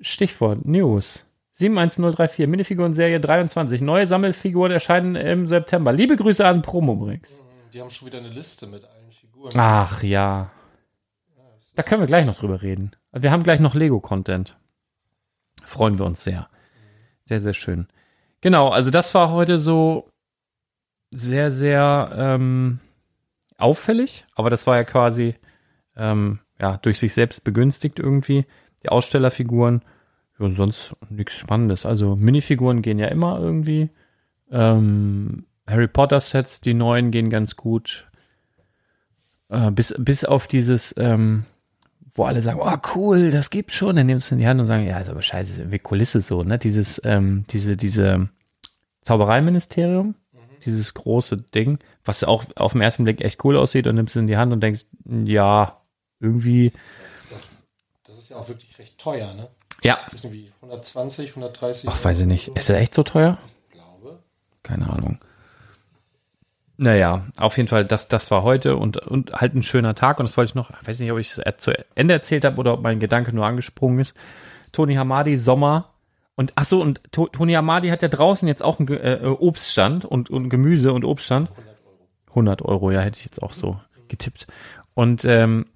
Stichwort News. 71034, Minifiguren-Serie 23. Neue Sammelfiguren erscheinen im September. Liebe Grüße an Promobrix. Die haben schon wieder eine Liste mit allen Figuren. Ach ja. Da können wir gleich noch drüber reden. Wir haben gleich noch Lego-Content. Freuen wir uns sehr. Sehr, sehr schön. Genau, also das war heute so sehr, sehr ähm, auffällig, aber das war ja quasi ähm, ja, durch sich selbst begünstigt irgendwie die Ausstellerfiguren, Ja, sonst nichts Spannendes. Also Minifiguren gehen ja immer irgendwie. Ähm, Harry Potter Sets, die neuen gehen ganz gut. Äh, bis, bis auf dieses, ähm, wo alle sagen, oh cool, das gibt's schon, dann nimmst du in die Hand und sagen, ja, ist aber scheiße, ist irgendwie Kulisse so, ne? Dieses, ähm, diese, diese Zaubereiministerium, dieses große Ding, was auch auf den ersten Blick echt cool aussieht und nimmst es in die Hand und denkst, ja, irgendwie, Das ist, ja, das ist ja auch wirklich recht teuer, ne? ja, Das ist irgendwie 120, 130. ach, weiß ich nicht. Ist das echt so teuer? Ich glaube. Keine Ahnung. Naja, auf jeden Fall, das, das war heute und, und halt ein schöner Tag. Und das wollte ich noch, ich weiß nicht, ob ich es zu Ende erzählt habe oder ob mein Gedanke nur angesprungen ist. Tony Hamadi, Sommer. Und ach so, und to Tony Hamadi hat ja draußen jetzt auch einen äh, Obststand und, und Gemüse und Obststand. 100 Euro, ja, hätte ich jetzt auch so getippt. Und ähm,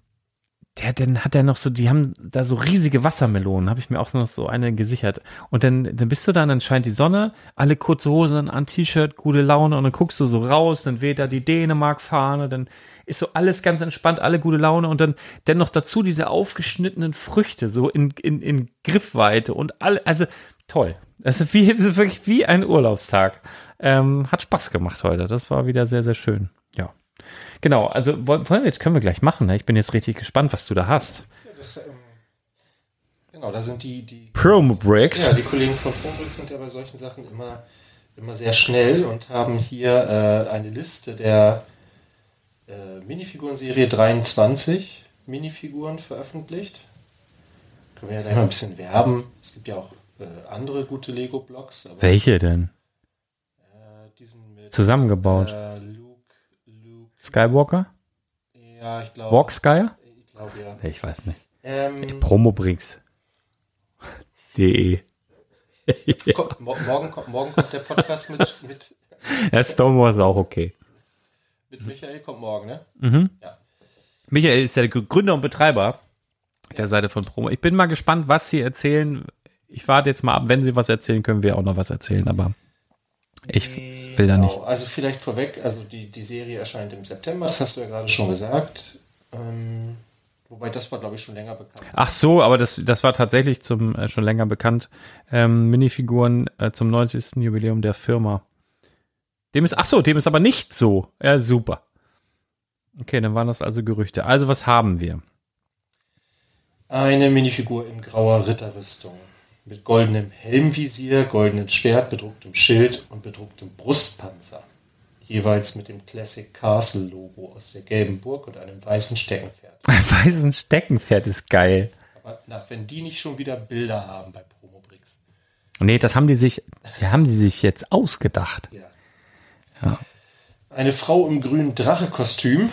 der, dann hat er noch so, die haben da so riesige Wassermelonen, habe ich mir auch noch so eine gesichert. Und dann, dann bist du da, dann scheint die Sonne, alle kurze Hosen an, T-Shirt, gute Laune und dann guckst du so raus, dann weht da die Dänemark-Fahne, dann ist so alles ganz entspannt, alle gute Laune und dann, dann noch dazu diese aufgeschnittenen Früchte, so in, in, in Griffweite und alle, also toll. Das ist, wie, das ist wirklich wie ein Urlaubstag. Ähm, hat Spaß gemacht heute. Das war wieder sehr, sehr schön. Genau, also wollen wir jetzt können wir gleich machen. Ne? Ich bin jetzt richtig gespannt, was du da hast. Ja, das, ähm, genau, da sind die, die, Promo Bricks. ja, die Kollegen von Probrix sind ja bei solchen Sachen immer, immer sehr schnell und haben hier äh, eine Liste der äh, Minifiguren-Serie 23 Minifiguren veröffentlicht. Können wir ja gleich mal ein bisschen werben. Es gibt ja auch äh, andere gute Lego-Blocks. Welche denn? Äh, Zusammengebaut. Äh, Skywalker? ja, ich glaube. Walk Skyer? Ich glaube, ja. Ich weiß nicht. Ähm, Promo Bricks. De. kommt, mo morgen, kommt, morgen kommt der Podcast mit, mit, Ja, Stone Wars ist auch okay. mit Michael, kommt morgen, ne? Mhm. Ja. Michael ist der Gründer und Betreiber der Seite von Promo. Ich bin mal gespannt, was sie erzählen. Ich warte jetzt mal ab, wenn sie was erzählen, können wir auch noch was erzählen, aber ich will da nicht. Genau, also vielleicht vorweg, also die, die Serie erscheint im September, das hast du ja gerade schon gesagt. Ähm, wobei das war, glaube ich, schon länger bekannt. Ach so, aber das, das war tatsächlich zum äh, schon länger bekannt. Ähm, Minifiguren äh, zum 90. Jubiläum der Firma. Dem ist, ach so, dem ist aber nicht so. Ja, super. Okay, dann waren das also Gerüchte. Also, was haben wir? Eine Minifigur in grauer Ritterrüstung. Mit goldenem Helmvisier, goldenem Schwert, bedrucktem Schild und bedrucktem Brustpanzer. Jeweils mit dem Classic Castle Logo aus der gelben Burg und einem weißen Steckenpferd. Ein weißes Steckenpferd ist geil. Aber na, wenn die nicht schon wieder Bilder haben bei Promobrix. Nee, das haben die sich, die haben die sich jetzt ausgedacht. Ja. Ja. Eine Frau im grünen Drachekostüm.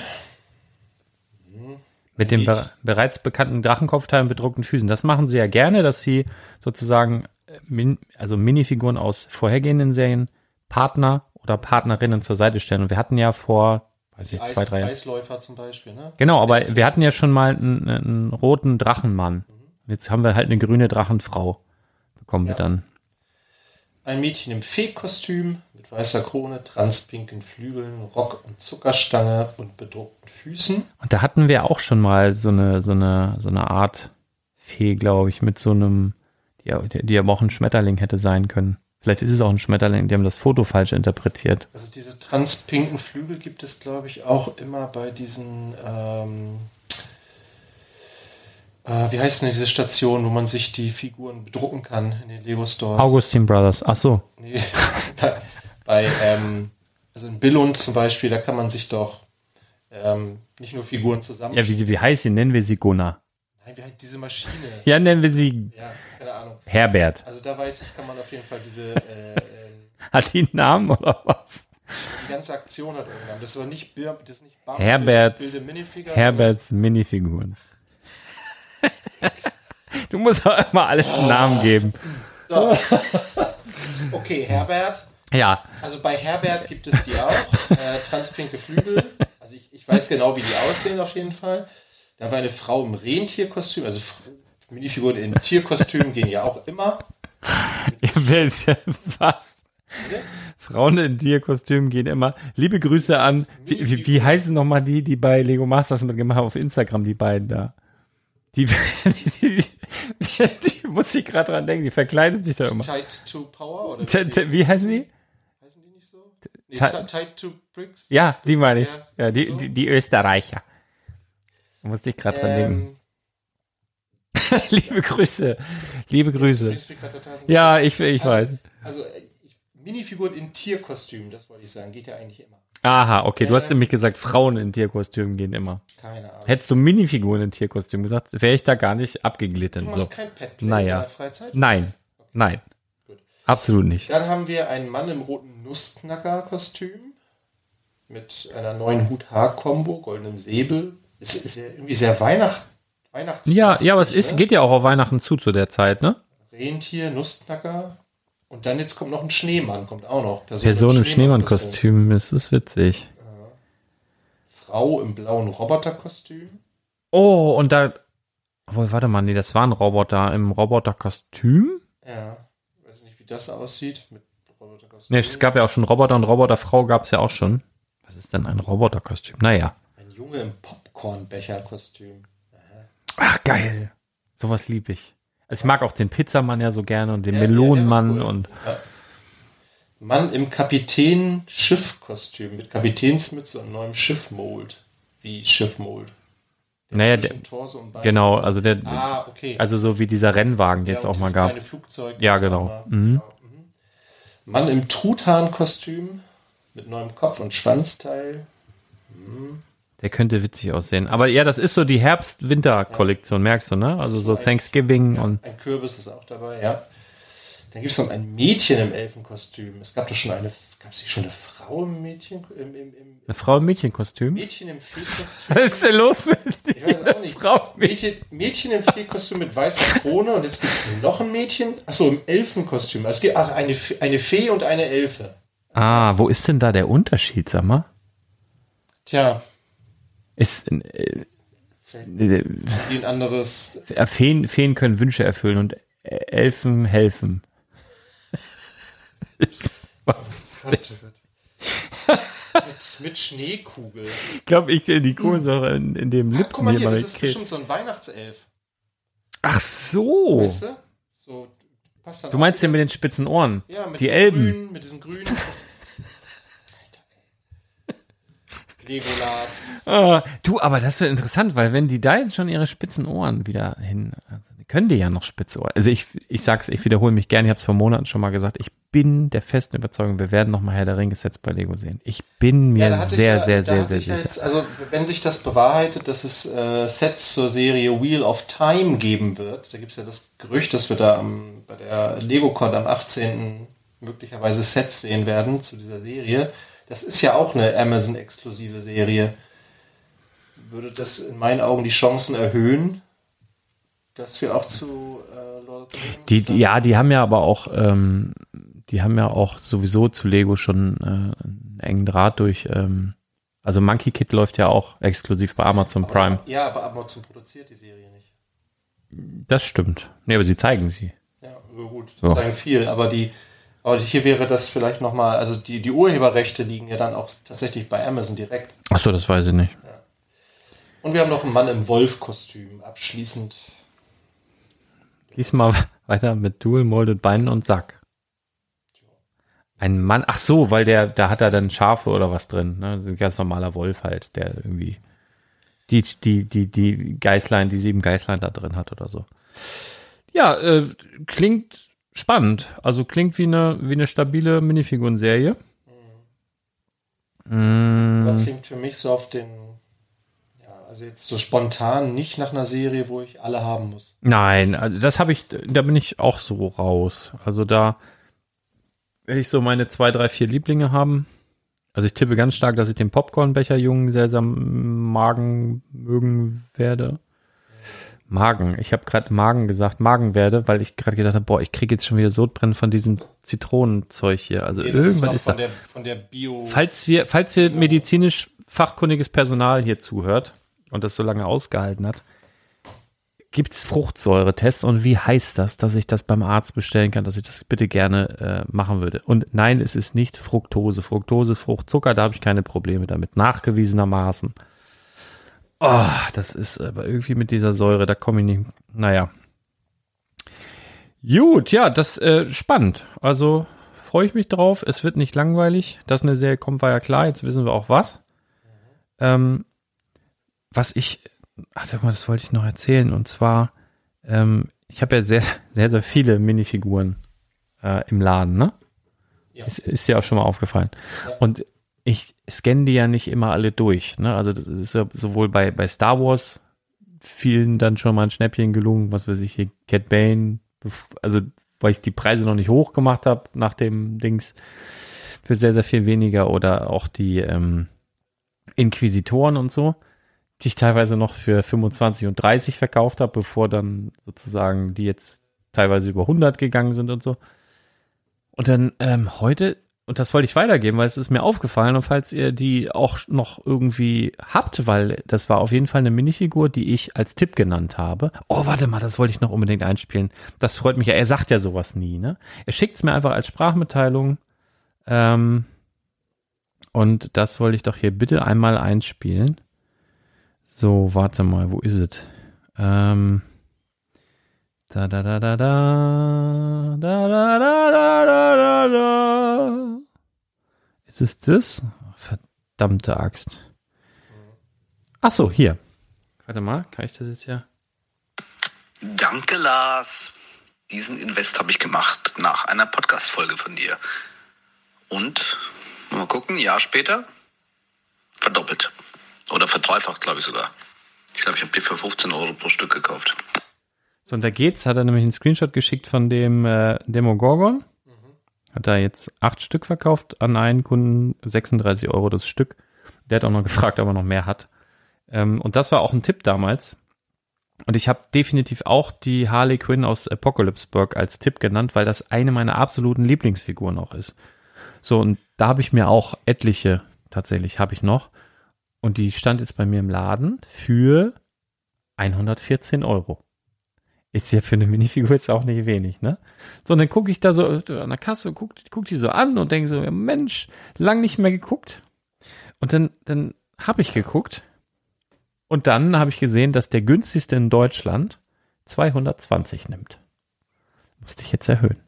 Mit den be bereits bekannten Drachenkopfteilen bedruckten Füßen. Das machen sie ja gerne, dass sie sozusagen, äh, min also Minifiguren aus vorhergehenden Serien Partner oder Partnerinnen zur Seite stellen. Und wir hatten ja vor, weiß ich, Eis, zwei, drei Jahren. Eisläufer zum Beispiel. Ne? Genau, aber wir hatten ja schon mal einen, einen roten Drachenmann. Jetzt haben wir halt eine grüne Drachenfrau. Bekommen wir Ja. dann. Ein Mädchen im Fee-Kostüm mit weißer Krone, transpinken Flügeln, Rock und Zuckerstange und bedruckten Füßen. Und da hatten wir auch schon mal so eine, so eine, so eine Art Fee, glaube ich, mit so einem, die, die aber auch ein Schmetterling hätte sein können. Vielleicht ist es auch ein Schmetterling, die haben das Foto falsch interpretiert. Also diese transpinken Flügel gibt es, glaube ich, auch immer bei diesen, ähm, äh, wie heißt denn diese Station, wo man sich die Figuren bedrucken kann in den Lego Stores? Augustin Brothers. Ach so. Nee, bei, ähm, also in Billund zum Beispiel, da kann man sich doch ähm, nicht nur Figuren zusammen. Ja, wie, wie heißt sie? Nennen wir sie Gunnar. Nein, wie heißt diese Maschine? Ja, nennen wir sie Ja, keine Ahnung. Herbert. Also da weiß ich, kann man auf jeden Fall diese, äh, ähm, Hat die einen Namen oder was? die ganze Aktion hat irgendwann. Das ist aber nicht, das ist nicht Bam, Herberts- Bilde Minifigure, Herberts Minifiguren. du musst auch immer alles einen Namen geben. So. Okay, Herbert. Ja, Also bei Herbert gibt es die auch. Äh, transpinke Flügel. Also ich, ich weiß genau, wie die aussehen auf jeden Fall. Da war eine Frau im Rentierkostüm. Also Minifiguren in Tierkostümen gehen ja auch immer. ihr wisst was? Bitte? Frauen in Tierkostümen gehen immer. Liebe Grüße an, wie, wie, wie heißen nochmal die, die bei Lego Masters mitgemacht haben auf Instagram, die beiden da? Die, die, die, die muss ich gerade dran denken, die verkleidet sich da immer. Tight to Power? Oder Wie heißen die? Nee, Ti- Ti- Tight to Bricks? Ja, die meine ich. Ja, Ja, die, so. die, die Österreicher. Da musste ich gerade dran denken. Ähm, Liebe Grüße. Liebe Grüße. Ja, ich, ich weiß. Also, äh, ich- Minifiguren in Tierkostüm, das wollte ich sagen, geht ja eigentlich immer. Aha, okay, du hast Ähm. nämlich gesagt, Frauen in Tierkostümen gehen immer. Keine Ahnung. Hättest du Minifiguren in Tierkostüm gesagt, wäre ich da gar nicht abgeglitten. Du So. machst kein Petplay Naja. in deiner Freizeit? Nein, nein. Absolut nicht. Dann haben wir einen Mann im roten Nussknacker-Kostüm mit einer neuen Hut-Haar-Kombo, goldenem Säbel. Es ist ja irgendwie sehr Weihnacht Weihnachts. Ja, ja, aber es ist, ne? geht ja auch auf Weihnachten zu zu der Zeit, ne? Rentier, Nussknacker. Und dann jetzt kommt noch ein Schneemann, kommt auch noch. Person im Schneemann-Kostüm, das ist witzig. Frau im blauen Roboterkostüm. Oh, und da. Obwohl, warte mal, nee, das war ein Roboter im Roboterkostüm? Ja, das aussieht mit Roboterkostüm. Ne, es gab ja auch schon Roboter und Roboterfrau gab es ja auch schon. Was ist denn ein Roboterkostüm? Naja. Ein Junge im Popcornbecherkostüm. Ach, geil. Sowas lieb ich. Also ich mag auch den Pizzamann ja so gerne und den Ja, Melonenmann ja, cool. und Ja. Mann im Kapitän-Schiff-Kostüm mit Kapitänsmütze und neuem Schiffmold. Wie Schiffmold. Der Naja, zwischen Torso und Bein- genau, also der, Ah, okay. also so wie dieser Rennwagen Ja, jetzt auch mal gab. Flugzeug, Ja, genau. Mhm. Ja, mhm. Mann im Truthahn-Kostüm mit neuem Kopf- und Schwanzteil. Der könnte witzig aussehen. Aber ja, das ist so die Herbst-Winter-Kollektion, merkst du, ne? Also so ein- Thanksgiving und Ein Kürbis ist auch dabei, ja. Dann gibt es noch ein Mädchen im Elfenkostüm. Es gab doch schon eine, gab es nicht schon eine Frau im Mädchen, im, im, im eine Frau im Mädchenkostüm. Mädchen im Feenkostüm? Was ist denn los mit Ich weiß auch nicht. Frau Mädchen, Mädchen im Feenkostüm mit weißer Krone und jetzt gibt es noch ein Mädchen. Achso, im Elfenkostüm. Es gibt ach, eine, eine Fee und eine Elfe. Ah, wo ist denn da der Unterschied, sag mal? Tja, Ist, äh, äh, ein anderes. Feen, Feen können Wünsche erfüllen und Elfen helfen. Was? Gott, Gott. mit, mit Schneekugel. Ich glaube, ich die Kohlensäure in, in dem Ach, Lippen guck mal hier, das ist gekriegt. bestimmt so ein Weihnachtself. Ach so. Weißt du? So, passt dann Du meinst den mit den spitzen Ohren? Ja, mit die diesen Elben. Grünen, mit diesen grünen. Alter, ey. Legolas. Ah, du, aber das wird interessant, weil wenn die da jetzt schon ihre spitzen Ohren wieder hin, also können die ja noch spitze Ohren. Also ich, ich sag's, ich wiederhole mich gerne, ich habe es vor Monaten schon mal gesagt, ich bin der festen Überzeugung, wir werden noch mal Herr der Ringe Sets bei Lego sehen. Ich bin mir ich sehr, ja- sehr, sehr, sehr ich ja sicher. Jetzt, also, wenn sich das bewahrheitet, dass es äh, Sets zur Serie Wheel of Time geben wird, da gibt es ja das Gerücht, dass wir da am, bei der LegoCon am 18. möglicherweise Sets sehen werden zu dieser Serie. Das ist ja auch eine Amazon-exklusive Serie. Würde das in meinen Augen die Chancen erhöhen, dass wir auch zu äh, Lord of the Rings Die, ja, die haben ja aber auch, ähm, die haben ja auch sowieso zu Lego schon äh, einen engen Draht durch, ähm, also Monkey Kid läuft ja auch exklusiv bei Amazon Prime. Ja, aber Amazon produziert die Serie nicht. Das stimmt. Nee, aber sie zeigen sie. Ja, aber gut, So. sagen viel, aber die, aber hier wäre das vielleicht nochmal, also die, die Urheberrechte liegen ja dann auch tatsächlich bei Amazon direkt. Ach so, das weiß ich nicht. Und wir haben noch einen Mann im Wolf-Kostüm, abschließend. Lies mal weiter mit Dual Molded Beinen und Sack. Ein Mann, ach so, weil der, da hat er dann Schafe oder was drin, ne? Ein ganz normaler Wolf halt, der irgendwie die, die, die, die Geißlein, die sieben Geißlein da drin hat oder so. Ja, äh, klingt spannend. Also klingt wie eine, wie eine stabile Minifigurenserie. Mm, Das klingt für mich so auf den, also jetzt so spontan nicht nach einer Serie, wo ich alle haben muss. Nein, also das habe ich, da bin ich auch so raus. Also da werde ich so meine zwei, drei, vier Lieblinge haben. Also ich tippe ganz stark, dass ich den Popcornbecher-Jungen sehr, sehr Magen mögen werde. Magen. Ich habe gerade Magen gesagt, Magen werde, weil ich gerade gedacht habe, boah, ich kriege jetzt schon wieder Sodbrennen von diesem Zitronenzeug hier. Also Nee, das ist ist da. von der, von der Bio. Falls wir, falls wir medizinisch fachkundiges Personal hier zuhört und das so lange ausgehalten hat, gibt's Fruchtsäuretests und wie heißt das, dass ich das beim Arzt bestellen kann, dass ich das bitte gerne äh, machen würde? Und nein, es ist nicht Fructose. Fructose Fruchtzucker, da habe ich keine Probleme damit, nachgewiesenermaßen. Oh, das ist aber irgendwie mit dieser Säure, da komme ich nicht. Naja. Gut, ja, das äh, spannend. Also freue ich mich drauf. Es wird nicht langweilig. Dass eine Serie kommt, war ja klar. Jetzt wissen wir auch was. Ähm, was ich, ach mal, das wollte ich noch erzählen. Und zwar, ähm, ich habe ja sehr, sehr, sehr viele Minifiguren äh, im Laden, ne? Ja. Ist, ist dir auch schon mal aufgefallen. Ja. Und ich scanne die ja nicht immer alle durch. Ne? Also das ist ja sowohl bei, bei Star Wars vielen dann schon mal ein Schnäppchen gelungen, was weiß ich hier, Cat Bane, also weil ich die Preise noch nicht hoch gemacht habe nach dem Dings für sehr, sehr viel weniger oder auch die ähm, Inquisitoren und so, die ich teilweise noch für 25 und 30 verkauft habe, bevor dann sozusagen die jetzt teilweise über 100 gegangen sind und so. Und dann ähm, heute und das wollte ich weitergeben, weil es ist mir aufgefallen und falls ihr die auch noch irgendwie habt, weil das war auf jeden Fall eine Minifigur, die ich als Tipp genannt habe. Oh, warte mal, das wollte ich noch unbedingt einspielen. Das freut mich ja. Er sagt ja sowas nie, ne? Er schickt es mir einfach als Sprachmitteilung. Ähm, und das wollte ich doch hier bitte einmal einspielen. So, warte mal, wo ist es? Ähm, da da da da da da da da da da da Ist es das? Verdammte Axt. Ach so, hier. Warte mal, kann ich das jetzt hier? Danke, Lars. Diesen Invest habe ich gemacht nach einer Podcast-Folge von dir. Und, mal gucken, ein Jahr später, verdoppelt. Oder verdreifacht, glaube ich sogar. Ich glaube, ich habe die für 15 Euro pro Stück gekauft. So, und da geht's, hat er nämlich einen Screenshot geschickt von dem äh, Demogorgon. Mhm. Hat er jetzt acht Stück verkauft an einen Kunden, 36 Euro das Stück. Der hat auch noch gefragt, ob er noch mehr hat. Ähm, und das war auch ein Tipp damals. Und ich habe definitiv auch die Harley Quinn aus Apocalypseburg als Tipp genannt, weil das eine meiner absoluten Lieblingsfiguren auch ist. So, und da habe ich mir auch etliche, tatsächlich habe ich noch. Und die stand jetzt bei mir im Laden für 114 Euro. Ist ja für eine Minifigur jetzt auch nicht wenig, ne? So, und dann gucke ich da so an der Kasse, guck, guck die so an und denke so, Mensch, lang nicht mehr geguckt. Und dann, dann habe ich geguckt und dann habe ich gesehen, dass der günstigste in Deutschland 220 nimmt. Musste ich jetzt erhöhen.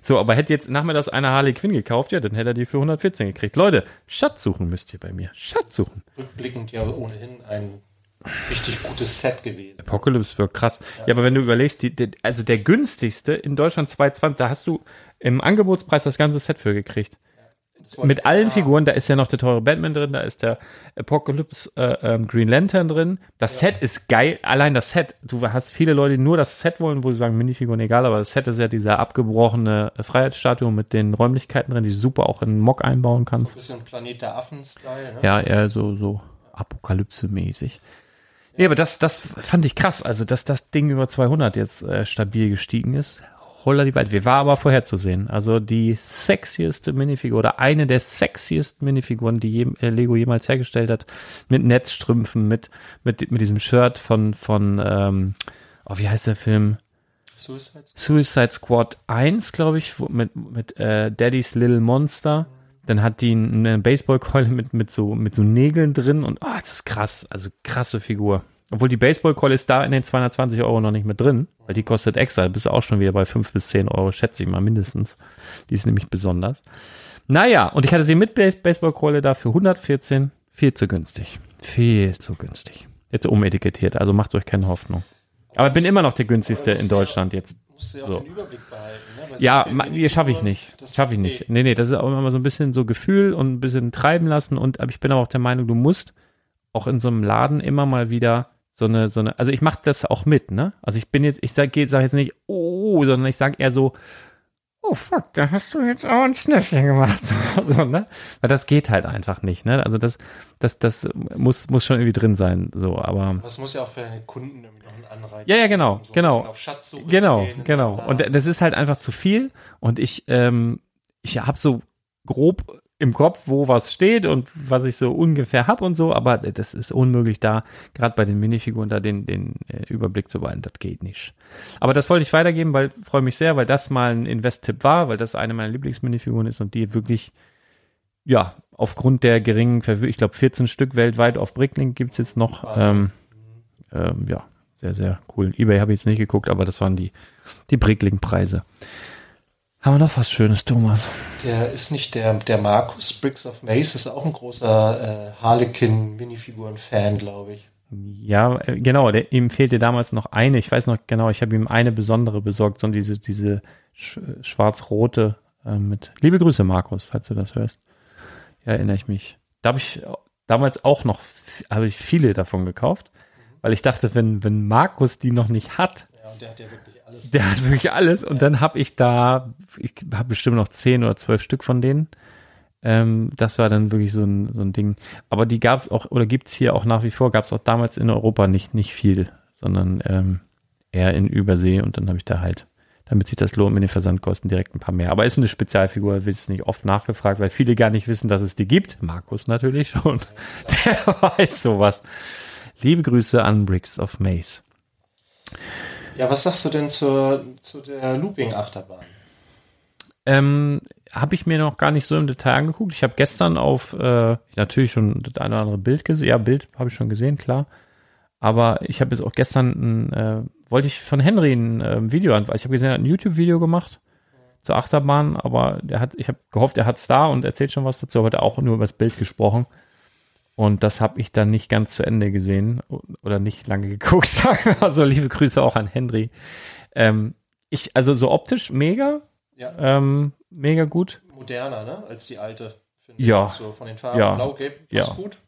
So, aber hätte jetzt nach mir das eine Harley Quinn gekauft, ja, dann hätte er die für 114 gekriegt. Leute, Schatz suchen müsst ihr bei mir. Schatz suchen. Rückblickend ja ohnehin ein richtig gutes Set gewesen. Apocalypse wird krass. Ja. ja, aber wenn du überlegst, die, die, also der günstigste in Deutschland 220, da hast du im Angebotspreis das ganze Set für gekriegt. Mit allen Figuren, da ist ja noch der teure Batman drin, da ist der Apocalypse äh, ähm, Green Lantern drin. Das ja. Set ist geil, allein das Set. Du hast viele Leute, die nur das Set wollen, wo sie sagen, Minifiguren egal, aber das Set ist ja dieser abgebrochene Freiheitsstatue mit den Räumlichkeiten drin, die du super auch in Mock einbauen kannst. So ein bisschen Planet der Affen-Style, ne? Ja, eher so, so Apokalypse-mäßig. Nee, aber das, das fand ich krass. Also, dass das Ding über 200 jetzt äh, stabil gestiegen ist. Holla die weit. Wir war aber vorherzusehen. Also die sexieste Minifigur oder eine der sexiesten Minifiguren, die je, äh, Lego jemals hergestellt hat. Mit Netzstrümpfen, mit, mit, mit diesem Shirt von, von, ähm, oh, wie heißt der Film? Suicide Squad, Suicide Squad 1, glaube ich, mit, mit äh, Daddy's Little Monster. Dann hat die eine Baseballkeule mit, mit, so, mit so Nägeln drin und oh, das ist krass. Also krasse Figur. Obwohl die Baseballkeule ist da in den 220 Euro noch nicht mit drin, weil die kostet extra. Da bist du auch schon wieder bei 5 bis 10 Euro, schätze ich mal mindestens. Die ist nämlich besonders. Naja, und ich hatte sie mit Baseballkeule da für 114. Viel zu günstig. Viel zu günstig. Jetzt umetikettiert, also macht euch keine Hoffnung. Aber ich bin immer noch der günstigste in Deutschland jetzt. Musst du ja auch so. den Überblick behalten. Ne? Ja, schaffe ich nicht. Schaffe ich nicht. Nee, nee, das ist auch immer so ein bisschen so Gefühl und ein bisschen treiben lassen. Und ich bin aber auch der Meinung, du musst auch in so einem Laden immer mal wieder so eine, so eine, also ich mache das auch mit, ne? Also ich bin jetzt, ich sage sag jetzt nicht, oh, sondern ich sage eher so, oh fuck, da hast du jetzt auch ein Schnäffchen gemacht. so, ne? Weil das geht halt einfach nicht, ne? Also das, das, das muss, muss schon irgendwie drin sein, so, aber. Das muss ja auch für deine Kunden noch ein Anreiz Ja, ja, genau, so genau. Auf Schatzsuche genau, gehen, genau. Und das ist halt einfach zu viel und ich, ähm, ich habe so grob im Kopf, wo was steht und was ich so ungefähr habe und so, aber das ist unmöglich da, gerade bei den Minifiguren da den, den äh, Überblick zu behalten, das geht nicht. Aber das wollte ich weitergeben, weil freue mich sehr, weil das mal ein Invest-Tipp war, weil das eine meiner Lieblingsminifiguren ist und die wirklich ja, aufgrund der geringen ich glaube 14 Stück weltweit auf Bricklink gibt's jetzt noch. Ähm, ähm, ja, sehr, sehr cool. Ebay habe ich jetzt nicht geguckt, aber das waren die, die Bricklink-Preise. Haben wir noch was Schönes, Thomas? Der ist nicht der, der Markus Bricks of Mace, ist auch ein großer äh, Harlequin-Minifiguren-Fan, glaube ich. Ja, äh, genau, der, ihm fehlte damals noch eine. Ich weiß noch genau, ich habe ihm eine besondere besorgt, so diese, diese sch schwarz-rote äh, mit. Liebe Grüße, Markus, falls du das hörst. Ja, erinnere ich mich. Da habe ich damals auch noch, habe ich viele davon gekauft, weil ich dachte, wenn, wenn Markus die noch nicht hat, Ja, und der hat ja wirklich alles. der hat wirklich alles. Und dann habe ich da, ich habe bestimmt noch zehn oder zwölf Stück von denen. Ähm, das war dann wirklich so ein, so ein Ding. Aber die gab es auch, oder gibt es hier auch nach wie vor, gab es auch damals in Europa nicht, nicht viel, sondern ähm, eher in Übersee. Und dann habe ich da halt, damit sich das lohnt mit den Versandkosten, direkt ein paar mehr. Aber ist eine Spezialfigur, wird es nicht oft nachgefragt, weil viele gar nicht wissen, dass es die gibt. Markus natürlich schon. Der weiß sowas. Liebe Grüße an Bricks of Mace. Ja, was sagst du denn zur, zu der Looping-Achterbahn? Ähm, habe ich mir noch gar nicht so im Detail angeguckt. Ich habe gestern auf äh, natürlich schon das eine oder andere Bild gesehen. Ja, Bild habe ich schon gesehen, klar. Aber ich habe jetzt auch gestern ein, äh, wollte ich von Henry ein äh, Video an, weil ich habe gesehen, er hat ein YouTube-Video gemacht zur Achterbahn, aber der hat, ich habe gehofft, er hat's da und erzählt schon was dazu, aber hat auch nur über das Bild gesprochen. Und das habe ich dann nicht ganz zu Ende gesehen oder nicht lange geguckt. Sagen wir mal so, liebe Grüße auch an Henry. Ähm, ich, also so optisch mega, Ja, ähm, mega gut. moderner, ne, als die alte. finde Ja. ich. So von den Farben. Ja. Blau, gelb, das Ja. ist gut.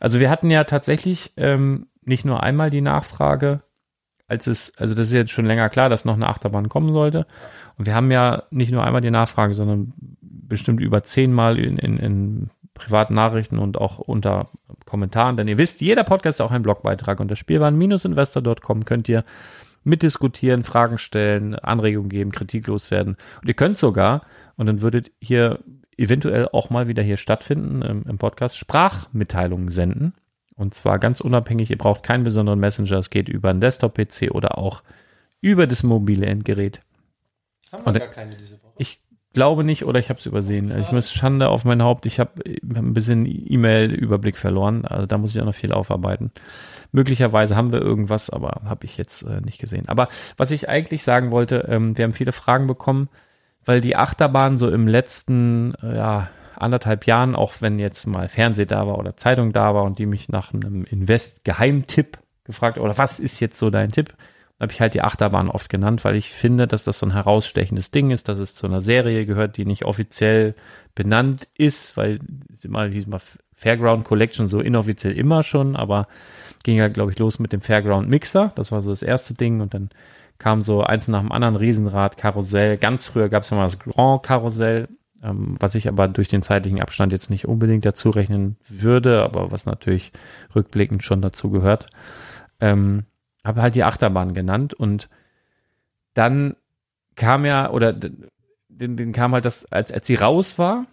Also wir hatten ja tatsächlich ähm, nicht nur einmal die Nachfrage, als es, also das ist jetzt schon länger klar, dass noch eine Achterbahn kommen sollte. Und wir haben ja nicht nur einmal die Nachfrage, sondern bestimmt über zehnmal in, in, in privaten Nachrichten und auch unter Kommentaren. Denn ihr wisst, jeder Podcast ist auch ein Blogbeitrag. Unter spielwaren-investor.com könnt ihr mitdiskutieren, Fragen stellen, Anregungen geben, Kritik loswerden. Und ihr könnt sogar, und dann würdet hier eventuell auch mal wieder hier stattfinden im, im Podcast, Sprachmitteilungen senden. Und zwar ganz unabhängig, ihr braucht keinen besonderen Messenger, es geht über einen Desktop-PC oder auch über das mobile Endgerät. Haben wir Und- gar keine diese Woche. Ich glaube nicht oder ich habe es übersehen. Ich muss Schande auf mein Haupt. Ich habe ein bisschen E-Mail-Überblick verloren. Also da muss ich auch noch viel aufarbeiten. Möglicherweise haben wir irgendwas, aber habe ich jetzt äh, nicht gesehen. Aber was ich eigentlich sagen wollte, ähm, wir haben viele Fragen bekommen, weil die Achterbahn so im letzten äh, ja, anderthalb Jahren, auch wenn jetzt mal Fernseh da war oder Zeitung da war und die mich nach einem Invest-Geheimtipp gefragt oder was ist jetzt so dein Tipp? Habe ich halt die Achterbahn oft genannt, weil ich finde, dass das so ein herausstechendes Ding ist, dass es zu einer Serie gehört, die nicht offiziell benannt ist, weil immer diesmal Fairground Collection so inoffiziell immer schon, aber ging ja, glaube ich, los mit dem Fairground Mixer. Das war so das erste Ding und dann kam so eins nach dem anderen Riesenrad, Karussell. Ganz früher gab es ja mal das Grand Karussell, ähm, was ich aber durch den zeitlichen Abstand jetzt nicht unbedingt dazu rechnen würde, aber was natürlich rückblickend schon dazu gehört. Ähm, habe halt die Achterbahn genannt und dann kam ja, oder den, den kam halt das, als, als sie raus war,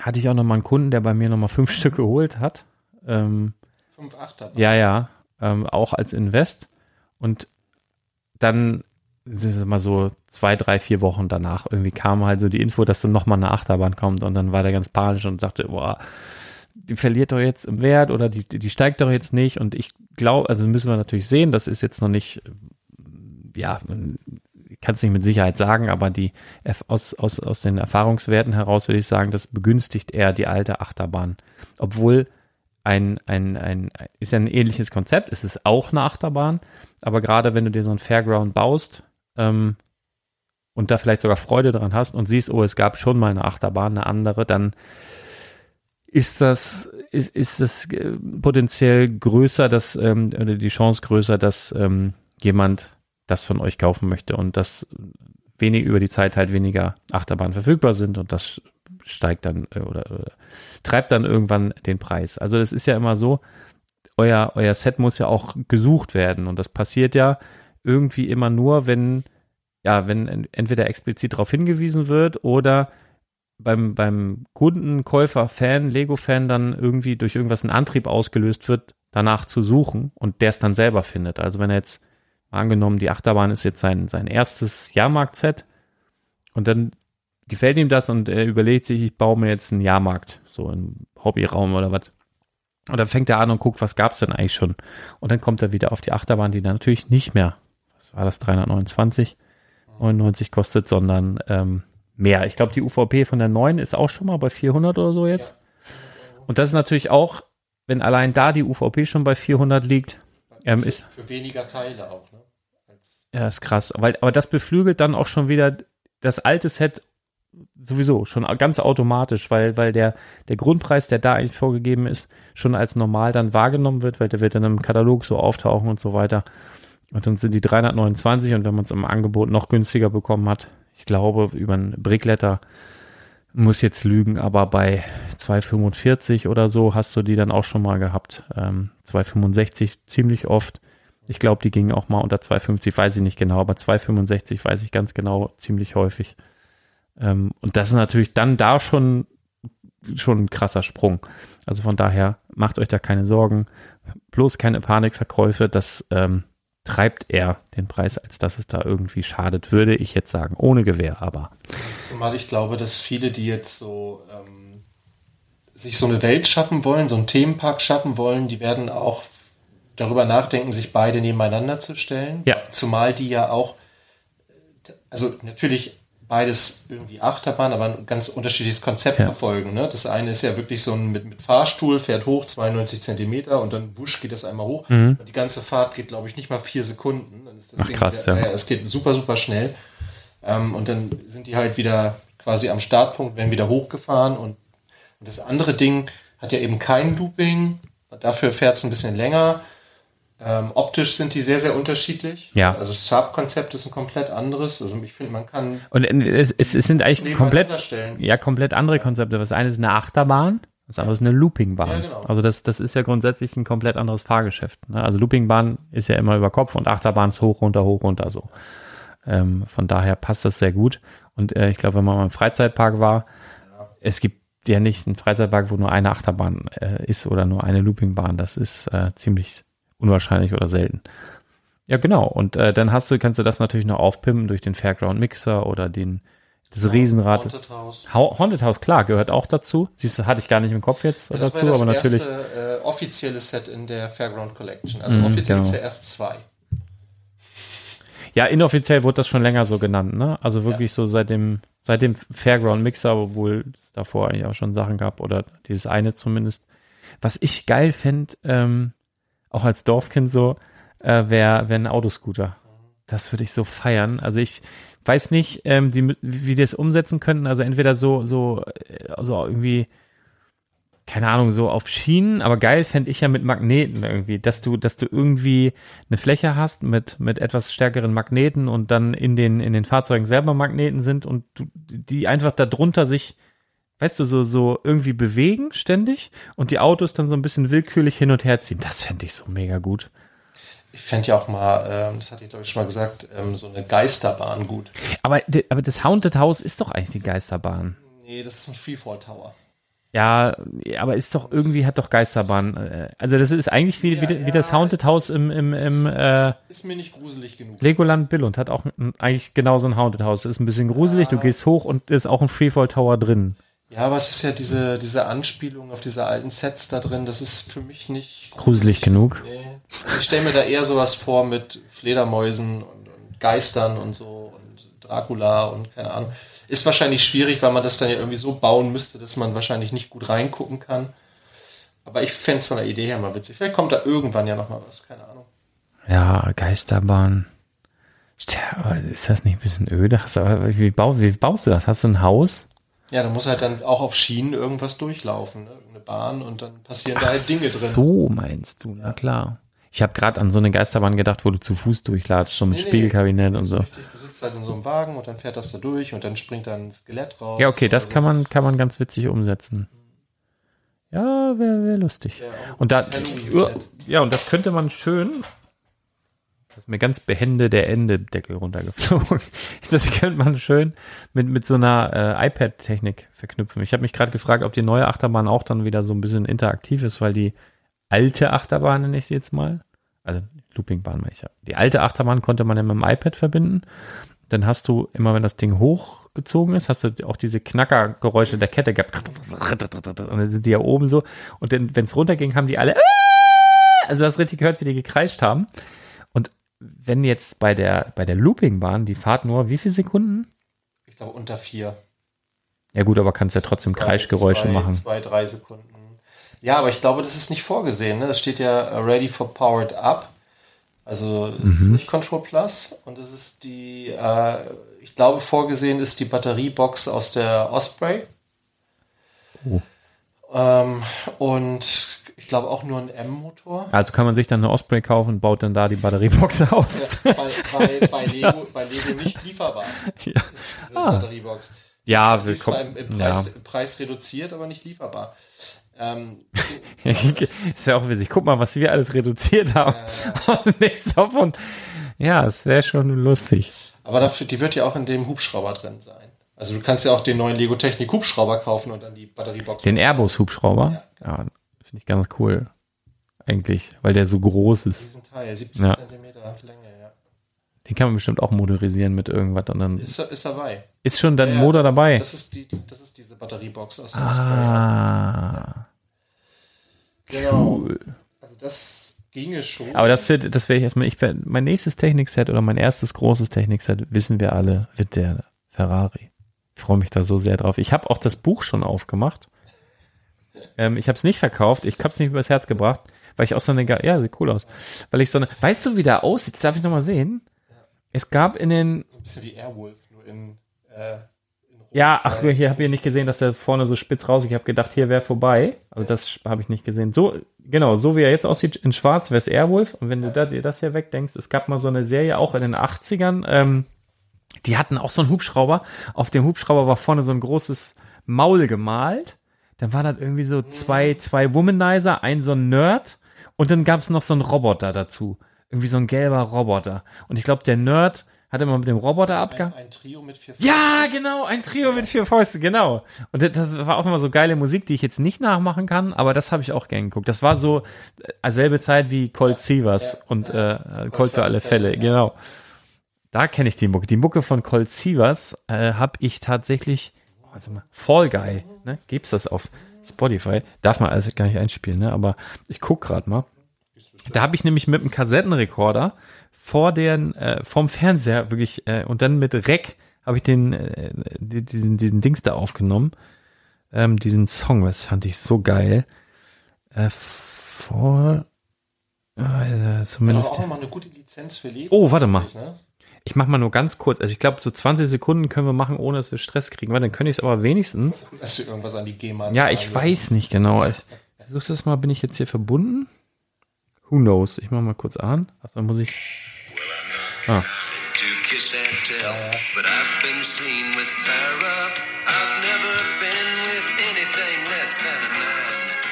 hatte ich auch noch mal einen Kunden, der bei mir noch mal fünf Stück geholt hat. Ähm, Fünf Achterbahn. ja, ja, ähm, auch als Invest. Und dann, das ist mal so zwei, drei, vier Wochen danach, irgendwie kam halt so die Info, dass dann noch mal eine Achterbahn kommt und dann war der ganz panisch und dachte, boah, die verliert doch jetzt im Wert oder die, die steigt doch jetzt nicht. Und ich glaube, also müssen wir natürlich sehen, das ist jetzt noch nicht, ja, kann es nicht mit Sicherheit sagen, aber die aus, aus, aus den Erfahrungswerten heraus würde ich sagen, das begünstigt eher die alte Achterbahn. Obwohl ein, ein, ein, ist ja ein ähnliches Konzept, es ist auch eine Achterbahn, aber gerade wenn du dir so ein Fairground baust, ähm, und da vielleicht sogar Freude dran hast und siehst, oh, es gab schon mal eine Achterbahn, eine andere, dann ist das, ist, ist das äh, potenziell größer, dass, ähm, oder die Chance größer, dass ähm, jemand das von euch kaufen möchte und dass wenig über die Zeit halt weniger Achterbahnen verfügbar sind und das steigt dann äh, oder, oder treibt dann irgendwann den Preis. Also das ist ja immer so, euer, euer Set muss ja auch gesucht werden und das passiert ja irgendwie immer nur, wenn, ja, wenn en- entweder explizit darauf hingewiesen wird oder beim, beim Kunden, Käufer, Fan, Lego-Fan dann irgendwie durch irgendwas ein Antrieb ausgelöst wird, danach zu suchen und der es dann selber findet. Also wenn er jetzt, angenommen, die Achterbahn ist jetzt sein, sein erstes Jahrmarkt-Set und dann gefällt ihm das und er überlegt sich, ich baue mir jetzt einen Jahrmarkt, so einen Hobbyraum oder was. Und dann fängt er an und guckt, was gab's denn eigentlich schon. Und dann kommt er wieder auf die Achterbahn, die dann natürlich nicht mehr, was war das, 329, 99 kostet, sondern ähm, mehr. Ich glaube, die UVP von der neuen ist auch schon mal bei 400 oder so jetzt. Und das ist natürlich auch, wenn allein da die UVP schon bei 400 liegt, ähm, für, ist, für weniger Teile auch, ne? Als, ja, ist krass. Weil, aber das beflügelt dann auch schon wieder das alte Set sowieso schon ganz automatisch, weil, weil der, der Grundpreis, der da eigentlich vorgegeben ist, schon als normal dann wahrgenommen wird, weil der wird dann im Katalog so auftauchen und so weiter. Und dann sind die 329 und wenn man es im Angebot noch günstiger bekommen hat, ich glaube, über ein Brickletter muss jetzt lügen, aber bei 2,45 oder so hast du die dann auch schon mal gehabt. Ähm, 2,65 ziemlich oft. Ich glaube, die gingen auch mal unter 2,50, weiß ich nicht genau, aber 2,65 weiß ich ganz genau, ziemlich häufig. Ähm, und das ist natürlich dann da schon, schon ein krasser Sprung. Also von daher macht euch da keine Sorgen. Bloß keine Panikverkäufe, das ähm, treibt eher den Preis, als dass es da irgendwie schadet, würde ich jetzt sagen. Ohne Gewehr, aber. Zumal ich glaube, dass viele, die jetzt so ähm, sich so eine Welt schaffen wollen, so einen Themenpark schaffen wollen, die werden auch darüber nachdenken, sich beide nebeneinander zu stellen. Ja. Zumal die ja auch, also natürlich beides irgendwie Achterbahn, aber ein ganz unterschiedliches Konzept Ja. verfolgen. Ne? Das eine ist ja wirklich so ein mit, mit Fahrstuhl, fährt hoch 92 Zentimeter und dann wusch geht das einmal hoch. Und die ganze Fahrt geht, glaube ich, nicht mal vier Sekunden. Mhm. Ach, krass, ja. ja. Es geht super, super schnell. Ähm, und dann sind die halt wieder quasi am Startpunkt, werden wieder hochgefahren und, und das andere Ding hat ja eben kein Looping. Dafür fährt es ein bisschen länger. Ähm, optisch sind die sehr, sehr unterschiedlich. Ja. Also das Farbkonzept ist ein komplett anderes. Also ich finde, man kann Und es, es, es sind eigentlich komplett, ja, komplett andere Konzepte. Das eine ist eine Achterbahn, das andere ist eine Loopingbahn. Ja, genau. Also das, das ist ja grundsätzlich ein komplett anderes Fahrgeschäft. Ne? Also Loopingbahn ist ja immer über Kopf und Achterbahn ist hoch, runter, hoch, runter so. Ähm, von daher passt das sehr gut. Und äh, ich glaube, wenn man mal im Freizeitpark war, es gibt ja nicht einen Freizeitpark, wo nur eine Achterbahn äh, ist oder nur eine Loopingbahn. Das ist äh, ziemlich unwahrscheinlich oder selten. Ja, genau. Und äh, dann hast du, kannst du das natürlich noch aufpimpen durch den Fairground Mixer oder den das Riesenrad. Haunted House. Hau- Haunted House, klar, gehört auch dazu. Siehst du, hatte ich gar nicht im Kopf jetzt Das war dazu, das aber natürlich. erste äh, offizielle Set in der Fairground Collection. Also Mhm, offiziell genau. gibt's ja erst zwei. Ja, inoffiziell wurde das schon länger so genannt, ne? Also wirklich so seit dem, seit dem Fairground Mixer, obwohl es davor eigentlich auch schon Sachen gab oder dieses eine zumindest. Was ich geil fänd, ähm, auch als Dorfkind so, äh, wäre wär ein Autoscooter. Das würde ich so feiern. Also ich weiß nicht, ähm, die, wie die das umsetzen könnten. Also entweder so, so, äh, also irgendwie, keine Ahnung, so auf Schienen, aber geil fände ich ja mit Magneten irgendwie, dass du, dass du irgendwie eine Fläche hast mit, mit etwas stärkeren Magneten und dann in den, in den Fahrzeugen selber Magneten sind und du, die einfach darunter sich, weißt du, so, so irgendwie bewegen ständig und die Autos dann so ein bisschen willkürlich hin und her ziehen. Das fände ich so mega gut. Ich fände ja auch mal, ähm, das hatte ich glaube ich schon mal gesagt, ähm, so eine Geisterbahn gut. Aber, aber das Haunted House ist doch eigentlich die Geisterbahn. Nee, das ist ein Freefall Tower. Ja, aber ist doch irgendwie, hat doch Geisterbahn. äh, Also das ist eigentlich wie, wie, Ja, wie das ja. Haunted House im, im, im äh, Ist mir nicht gruselig genug. Legoland Billund hat auch ein, eigentlich genauso ein Haunted House. Ist ein bisschen gruselig, du gehst hoch und ist auch ein Freefall Tower drin. Ja, aber es ist ja diese, diese Anspielung auf diese alten Sets da drin, das ist für mich nicht Gruselig genug. Nee. Ich stelle mir da eher sowas vor mit Fledermäusen und, und Geistern und so und Dracula und keine Ahnung. Ist wahrscheinlich schwierig, weil man das dann ja irgendwie so bauen müsste, dass man wahrscheinlich nicht gut reingucken kann. Aber ich fände es von der Idee her mal witzig. Vielleicht kommt da irgendwann ja noch mal was, keine Ahnung. Ja, Geisterbahn. Tja, ist das nicht ein bisschen öde? Hast du, wie, bau, wie baust du das? Hast du ein Haus? Ja, da muss halt dann auch auf Schienen irgendwas durchlaufen, ne? eine Bahn und dann passieren da halt Dinge drin. So meinst du, na klar. Ich habe gerade an so eine Geisterbahn gedacht, wo du zu Fuß durchlatschst, so mit Nee, nee. Spiegelkabinett und so. Richtig, du sitzt halt in so einem Wagen und dann fährt das da durch und dann springt dann ein Skelett raus. Ja, okay, das oder kann man, kann man ganz witzig umsetzen. Ja, wäre wär lustig. Ja, und da, ja, und das könnte man schön. Da ist mir ganz behende der Endedeckel runtergeflogen. Das könnte man schön mit, mit so einer äh, iPad-Technik verknüpfen. Ich habe mich gerade gefragt, ob die neue Achterbahn auch dann wieder so ein bisschen interaktiv ist, weil die alte Achterbahn, nenne ich sie jetzt mal, also Loopingbahn meine ich ja. Die alte Achterbahn konnte man ja mit dem iPad verbinden. Dann hast du immer, wenn das Ding hochgezogen ist, hast du auch diese Knackergeräusche der Kette gehabt. Und dann sind die ja oben so. Und wenn es runterging, haben die alle. Also du hast richtig gehört, wie die gekreischt haben. Wenn jetzt bei der, bei der Loopingbahn die Fahrt nur wie viele Sekunden? Ich glaube unter vier. Ja gut, aber kannst ja trotzdem Zwei- Kreischgeräusche zwei, machen. Zwei, drei Sekunden. Ja, aber ich glaube, das ist nicht vorgesehen. Ne? Das steht ja äh, Ready for Powered Up. Also es ist Mhm. nicht Control Plus und es ist die, äh, ich glaube, vorgesehen ist die Batteriebox aus der Osprey. Oh. Ähm, und ich glaube auch nur ein M-Motor. Also kann man sich dann eine Osprey kaufen und baut dann da die Batteriebox aus. bei, bei, bei, Lego, bei Lego nicht lieferbar. Ja. Diese Ah. Batteriebox. Ja, die ist zwar im, im, ja. Preis, im Preis reduziert, aber nicht lieferbar. Ähm, ist ja auch witzig. Guck mal, was wir alles reduziert haben. Nichts davon. Ja, es wäre schon lustig. aber dafür, die wird ja auch in dem Hubschrauber drin sein. Also du kannst ja auch den neuen Lego Technik Hubschrauber kaufen und dann die Batteriebox. Den Airbus-Hubschrauber. Ja, finde ich ganz cool. Eigentlich, weil der so groß ist. Diesen Teil, 70 Ja. Zentimeter Länge, ja. Den kann man bestimmt auch motorisieren mit irgendwas. Und dann Ist, ist dabei. ist schon dann Ja. Motor dabei. Das ist, die, das ist diese Batteriebox aus dem Spray. Ah, Genau. cool. Also das ginge schon. Aber das wird, das wäre ich erstmal, ich mein nächstes Technikset oder mein erstes großes Technikset, wissen wir alle, wird der Ferrari. Ich freue mich da so sehr drauf. Ich habe auch das Buch schon aufgemacht. Ähm, ich habe es nicht verkauft, ich habe es nicht übers Herz gebracht, weil ich auch so eine, ja, sieht cool aus. Weil ich so eine, weißt du, wie der aussieht? Darf ich noch mal sehen? Es gab in den, so ein bisschen wie Airwolf, nur in, äh, in ja, ach, hier habe ich nicht gesehen, dass der vorne so spitz raus. Ich habe gedacht, hier wäre vorbei. Also das habe ich nicht gesehen. So, genau, so wie er jetzt aussieht, in Schwarz wäre es Airwolf. Und wenn du da, dir das hier wegdenkst, es gab mal so eine Serie auch in den 80ern. Ähm, die hatten auch so einen Hubschrauber. Auf dem Hubschrauber war vorne so ein großes Maul gemalt. Dann war das irgendwie so zwei, zwei Womanizer, ein so ein Nerd und dann gab es noch so einen Roboter dazu. Irgendwie so ein gelber Roboter. Und ich glaube, der Nerd hat immer mit dem Roboter abgehangen. Ein, ein Trio mit vier Ja, genau, ein Trio mit vier Fäusten, genau. Und das- war auch immer so geile Musik, die ich jetzt nicht nachmachen kann, aber das habe ich auch gern geguckt. Das war so äh, selbe Zeit wie Colt Sievers ja, und äh, Colt für alle Fälle, ja. genau. Da kenne ich die Mucke. Die Mucke von Colt Sievers äh, habe ich tatsächlich, also mal, Fall Guy, ne? Gibt's das auf Spotify? Darf man also gar nicht einspielen, ne? Aber ich guck gerade mal. Da habe ich nämlich mit einem Kassettenrekorder vor den, äh, vom Fernseher wirklich, äh, und dann mit Rec habe ich den, äh, die- diesen, diesen Dings da aufgenommen. Ähm, diesen Song, das fand ich so geil. Äh, vor, äh, Aber zumindest. auch nochmal eine gute Lizenz für Lego. Oh, warte mal. Ne? Ich mach mal nur ganz kurz. Also ich glaube, so 20 Sekunden können wir machen, ohne dass wir Stress kriegen. Weil dann könnte ich es aber wenigstens. Dass wir irgendwas an die GEMA Ja, ich weiß nicht genau. Ich versuche das mal. Bin ich jetzt hier verbunden? Who knows? Ich mach mal kurz an. Also muss ich. Ah.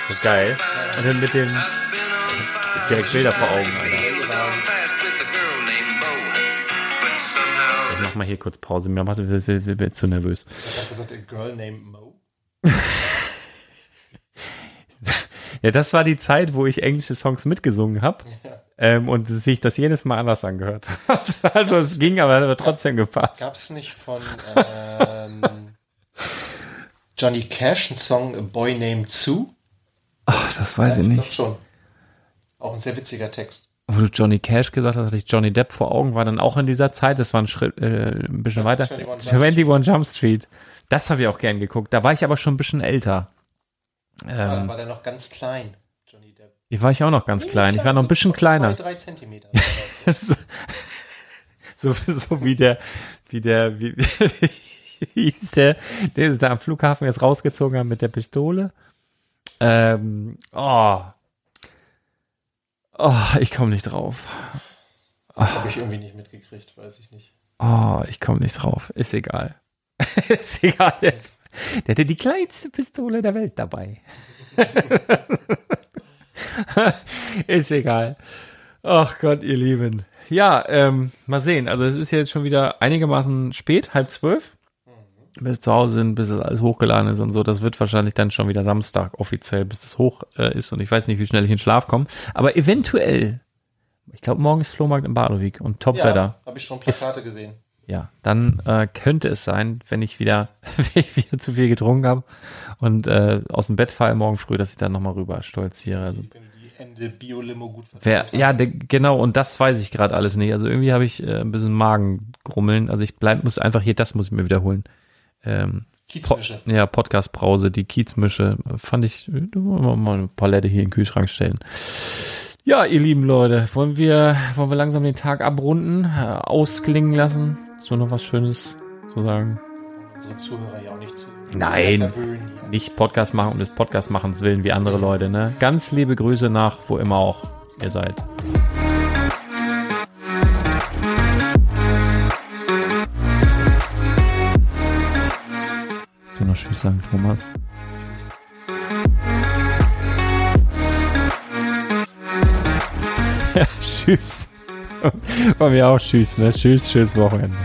So geil. Und dann mit dem. Direkt Bilder vor Augen, Alter. Mach mal hier kurz Pause. Mir macht will zu nervös. Ich habe gesagt, a girl named Mo. Ja, das war die Zeit, wo ich englische Songs mitgesungen habe. Ähm, und sich das jedes Mal anders angehört. hat. also es ging, aber hat trotzdem gepasst. Gab es nicht von ähm, Johnny Cash einen Song A Boy Named Sue? Ach, das weiß ich Doch nicht. schon. Auch ein sehr witziger Text. Wo du Johnny Cash gesagt hast, hatte ich Johnny Depp vor Augen, war dann auch in dieser Zeit. Das war ein Schritt, äh, ein bisschen Ja, weiter. 21 Jump 21 Jump Street. Das habe ich auch gern geguckt. Da war ich aber schon ein bisschen älter. War, Ähm, war der noch ganz klein, Johnny Depp. ich war ich auch noch ganz klein. Ich war noch ein bisschen so kleiner. Zwei, drei Zentimeter. so, so, wie der, wie der, wie, wie hieß der, der ist da am Flughafen jetzt rausgezogen hat mit der Pistole. Ähm, oh. Oh, ich komme nicht drauf. Habe ich irgendwie nicht mitgekriegt, weiß ich nicht. Oh, ich komme nicht drauf. Ist egal. ist egal jetzt. Der hatte die kleinste Pistole der Welt dabei. ist egal. Ach Gott, ihr Lieben. Ja, ähm, mal sehen. Also es ist jetzt schon wieder einigermaßen spät, halb zwölf. Bis zu Hause sind, bis es alles hochgeladen ist und so. Das wird wahrscheinlich dann schon wieder Samstag offiziell, bis es hoch äh, ist. Und ich weiß nicht, wie schnell ich in Schlaf komme. Aber eventuell, ich glaube, morgen ist Flohmarkt in Badowik und Topwetter. Ja, habe ich schon Plakate gesehen. ja, dann äh, könnte es sein, wenn ich wieder, wenn ich wieder zu viel getrunken habe und äh, aus dem Bett falle morgen früh, dass ich dann nochmal rüber stolziere. Also, Ende Bio-Limo gut wer, ja, de, genau, und das weiß ich gerade alles nicht. Also irgendwie habe ich äh, ein bisschen Magengrummeln. Also ich bleib, muss einfach hier, das muss ich mir wiederholen. Ähm, Po Kiezmische. ja, Podcast-Brause, die Kiezmische, fand ich, da wollen wir mal eine Palette hier in den Kühlschrank stellen. Ja, ihr lieben Leute, wollen wir, wollen wir langsam den Tag abrunden, äh, ausklingen lassen? So noch was Schönes zu sagen? Unsere Zuhörer ja auch nicht zu. Nein. Nicht Podcast machen um des Podcast-Machens willen wie andere Leute, ne? Ganz liebe Grüße nach, wo immer auch ihr seid. Du noch Tschüss sagen, Thomas? ja, tschüss. Bei mir auch tschüss, ne? Tschüss, tschüss Wochenende.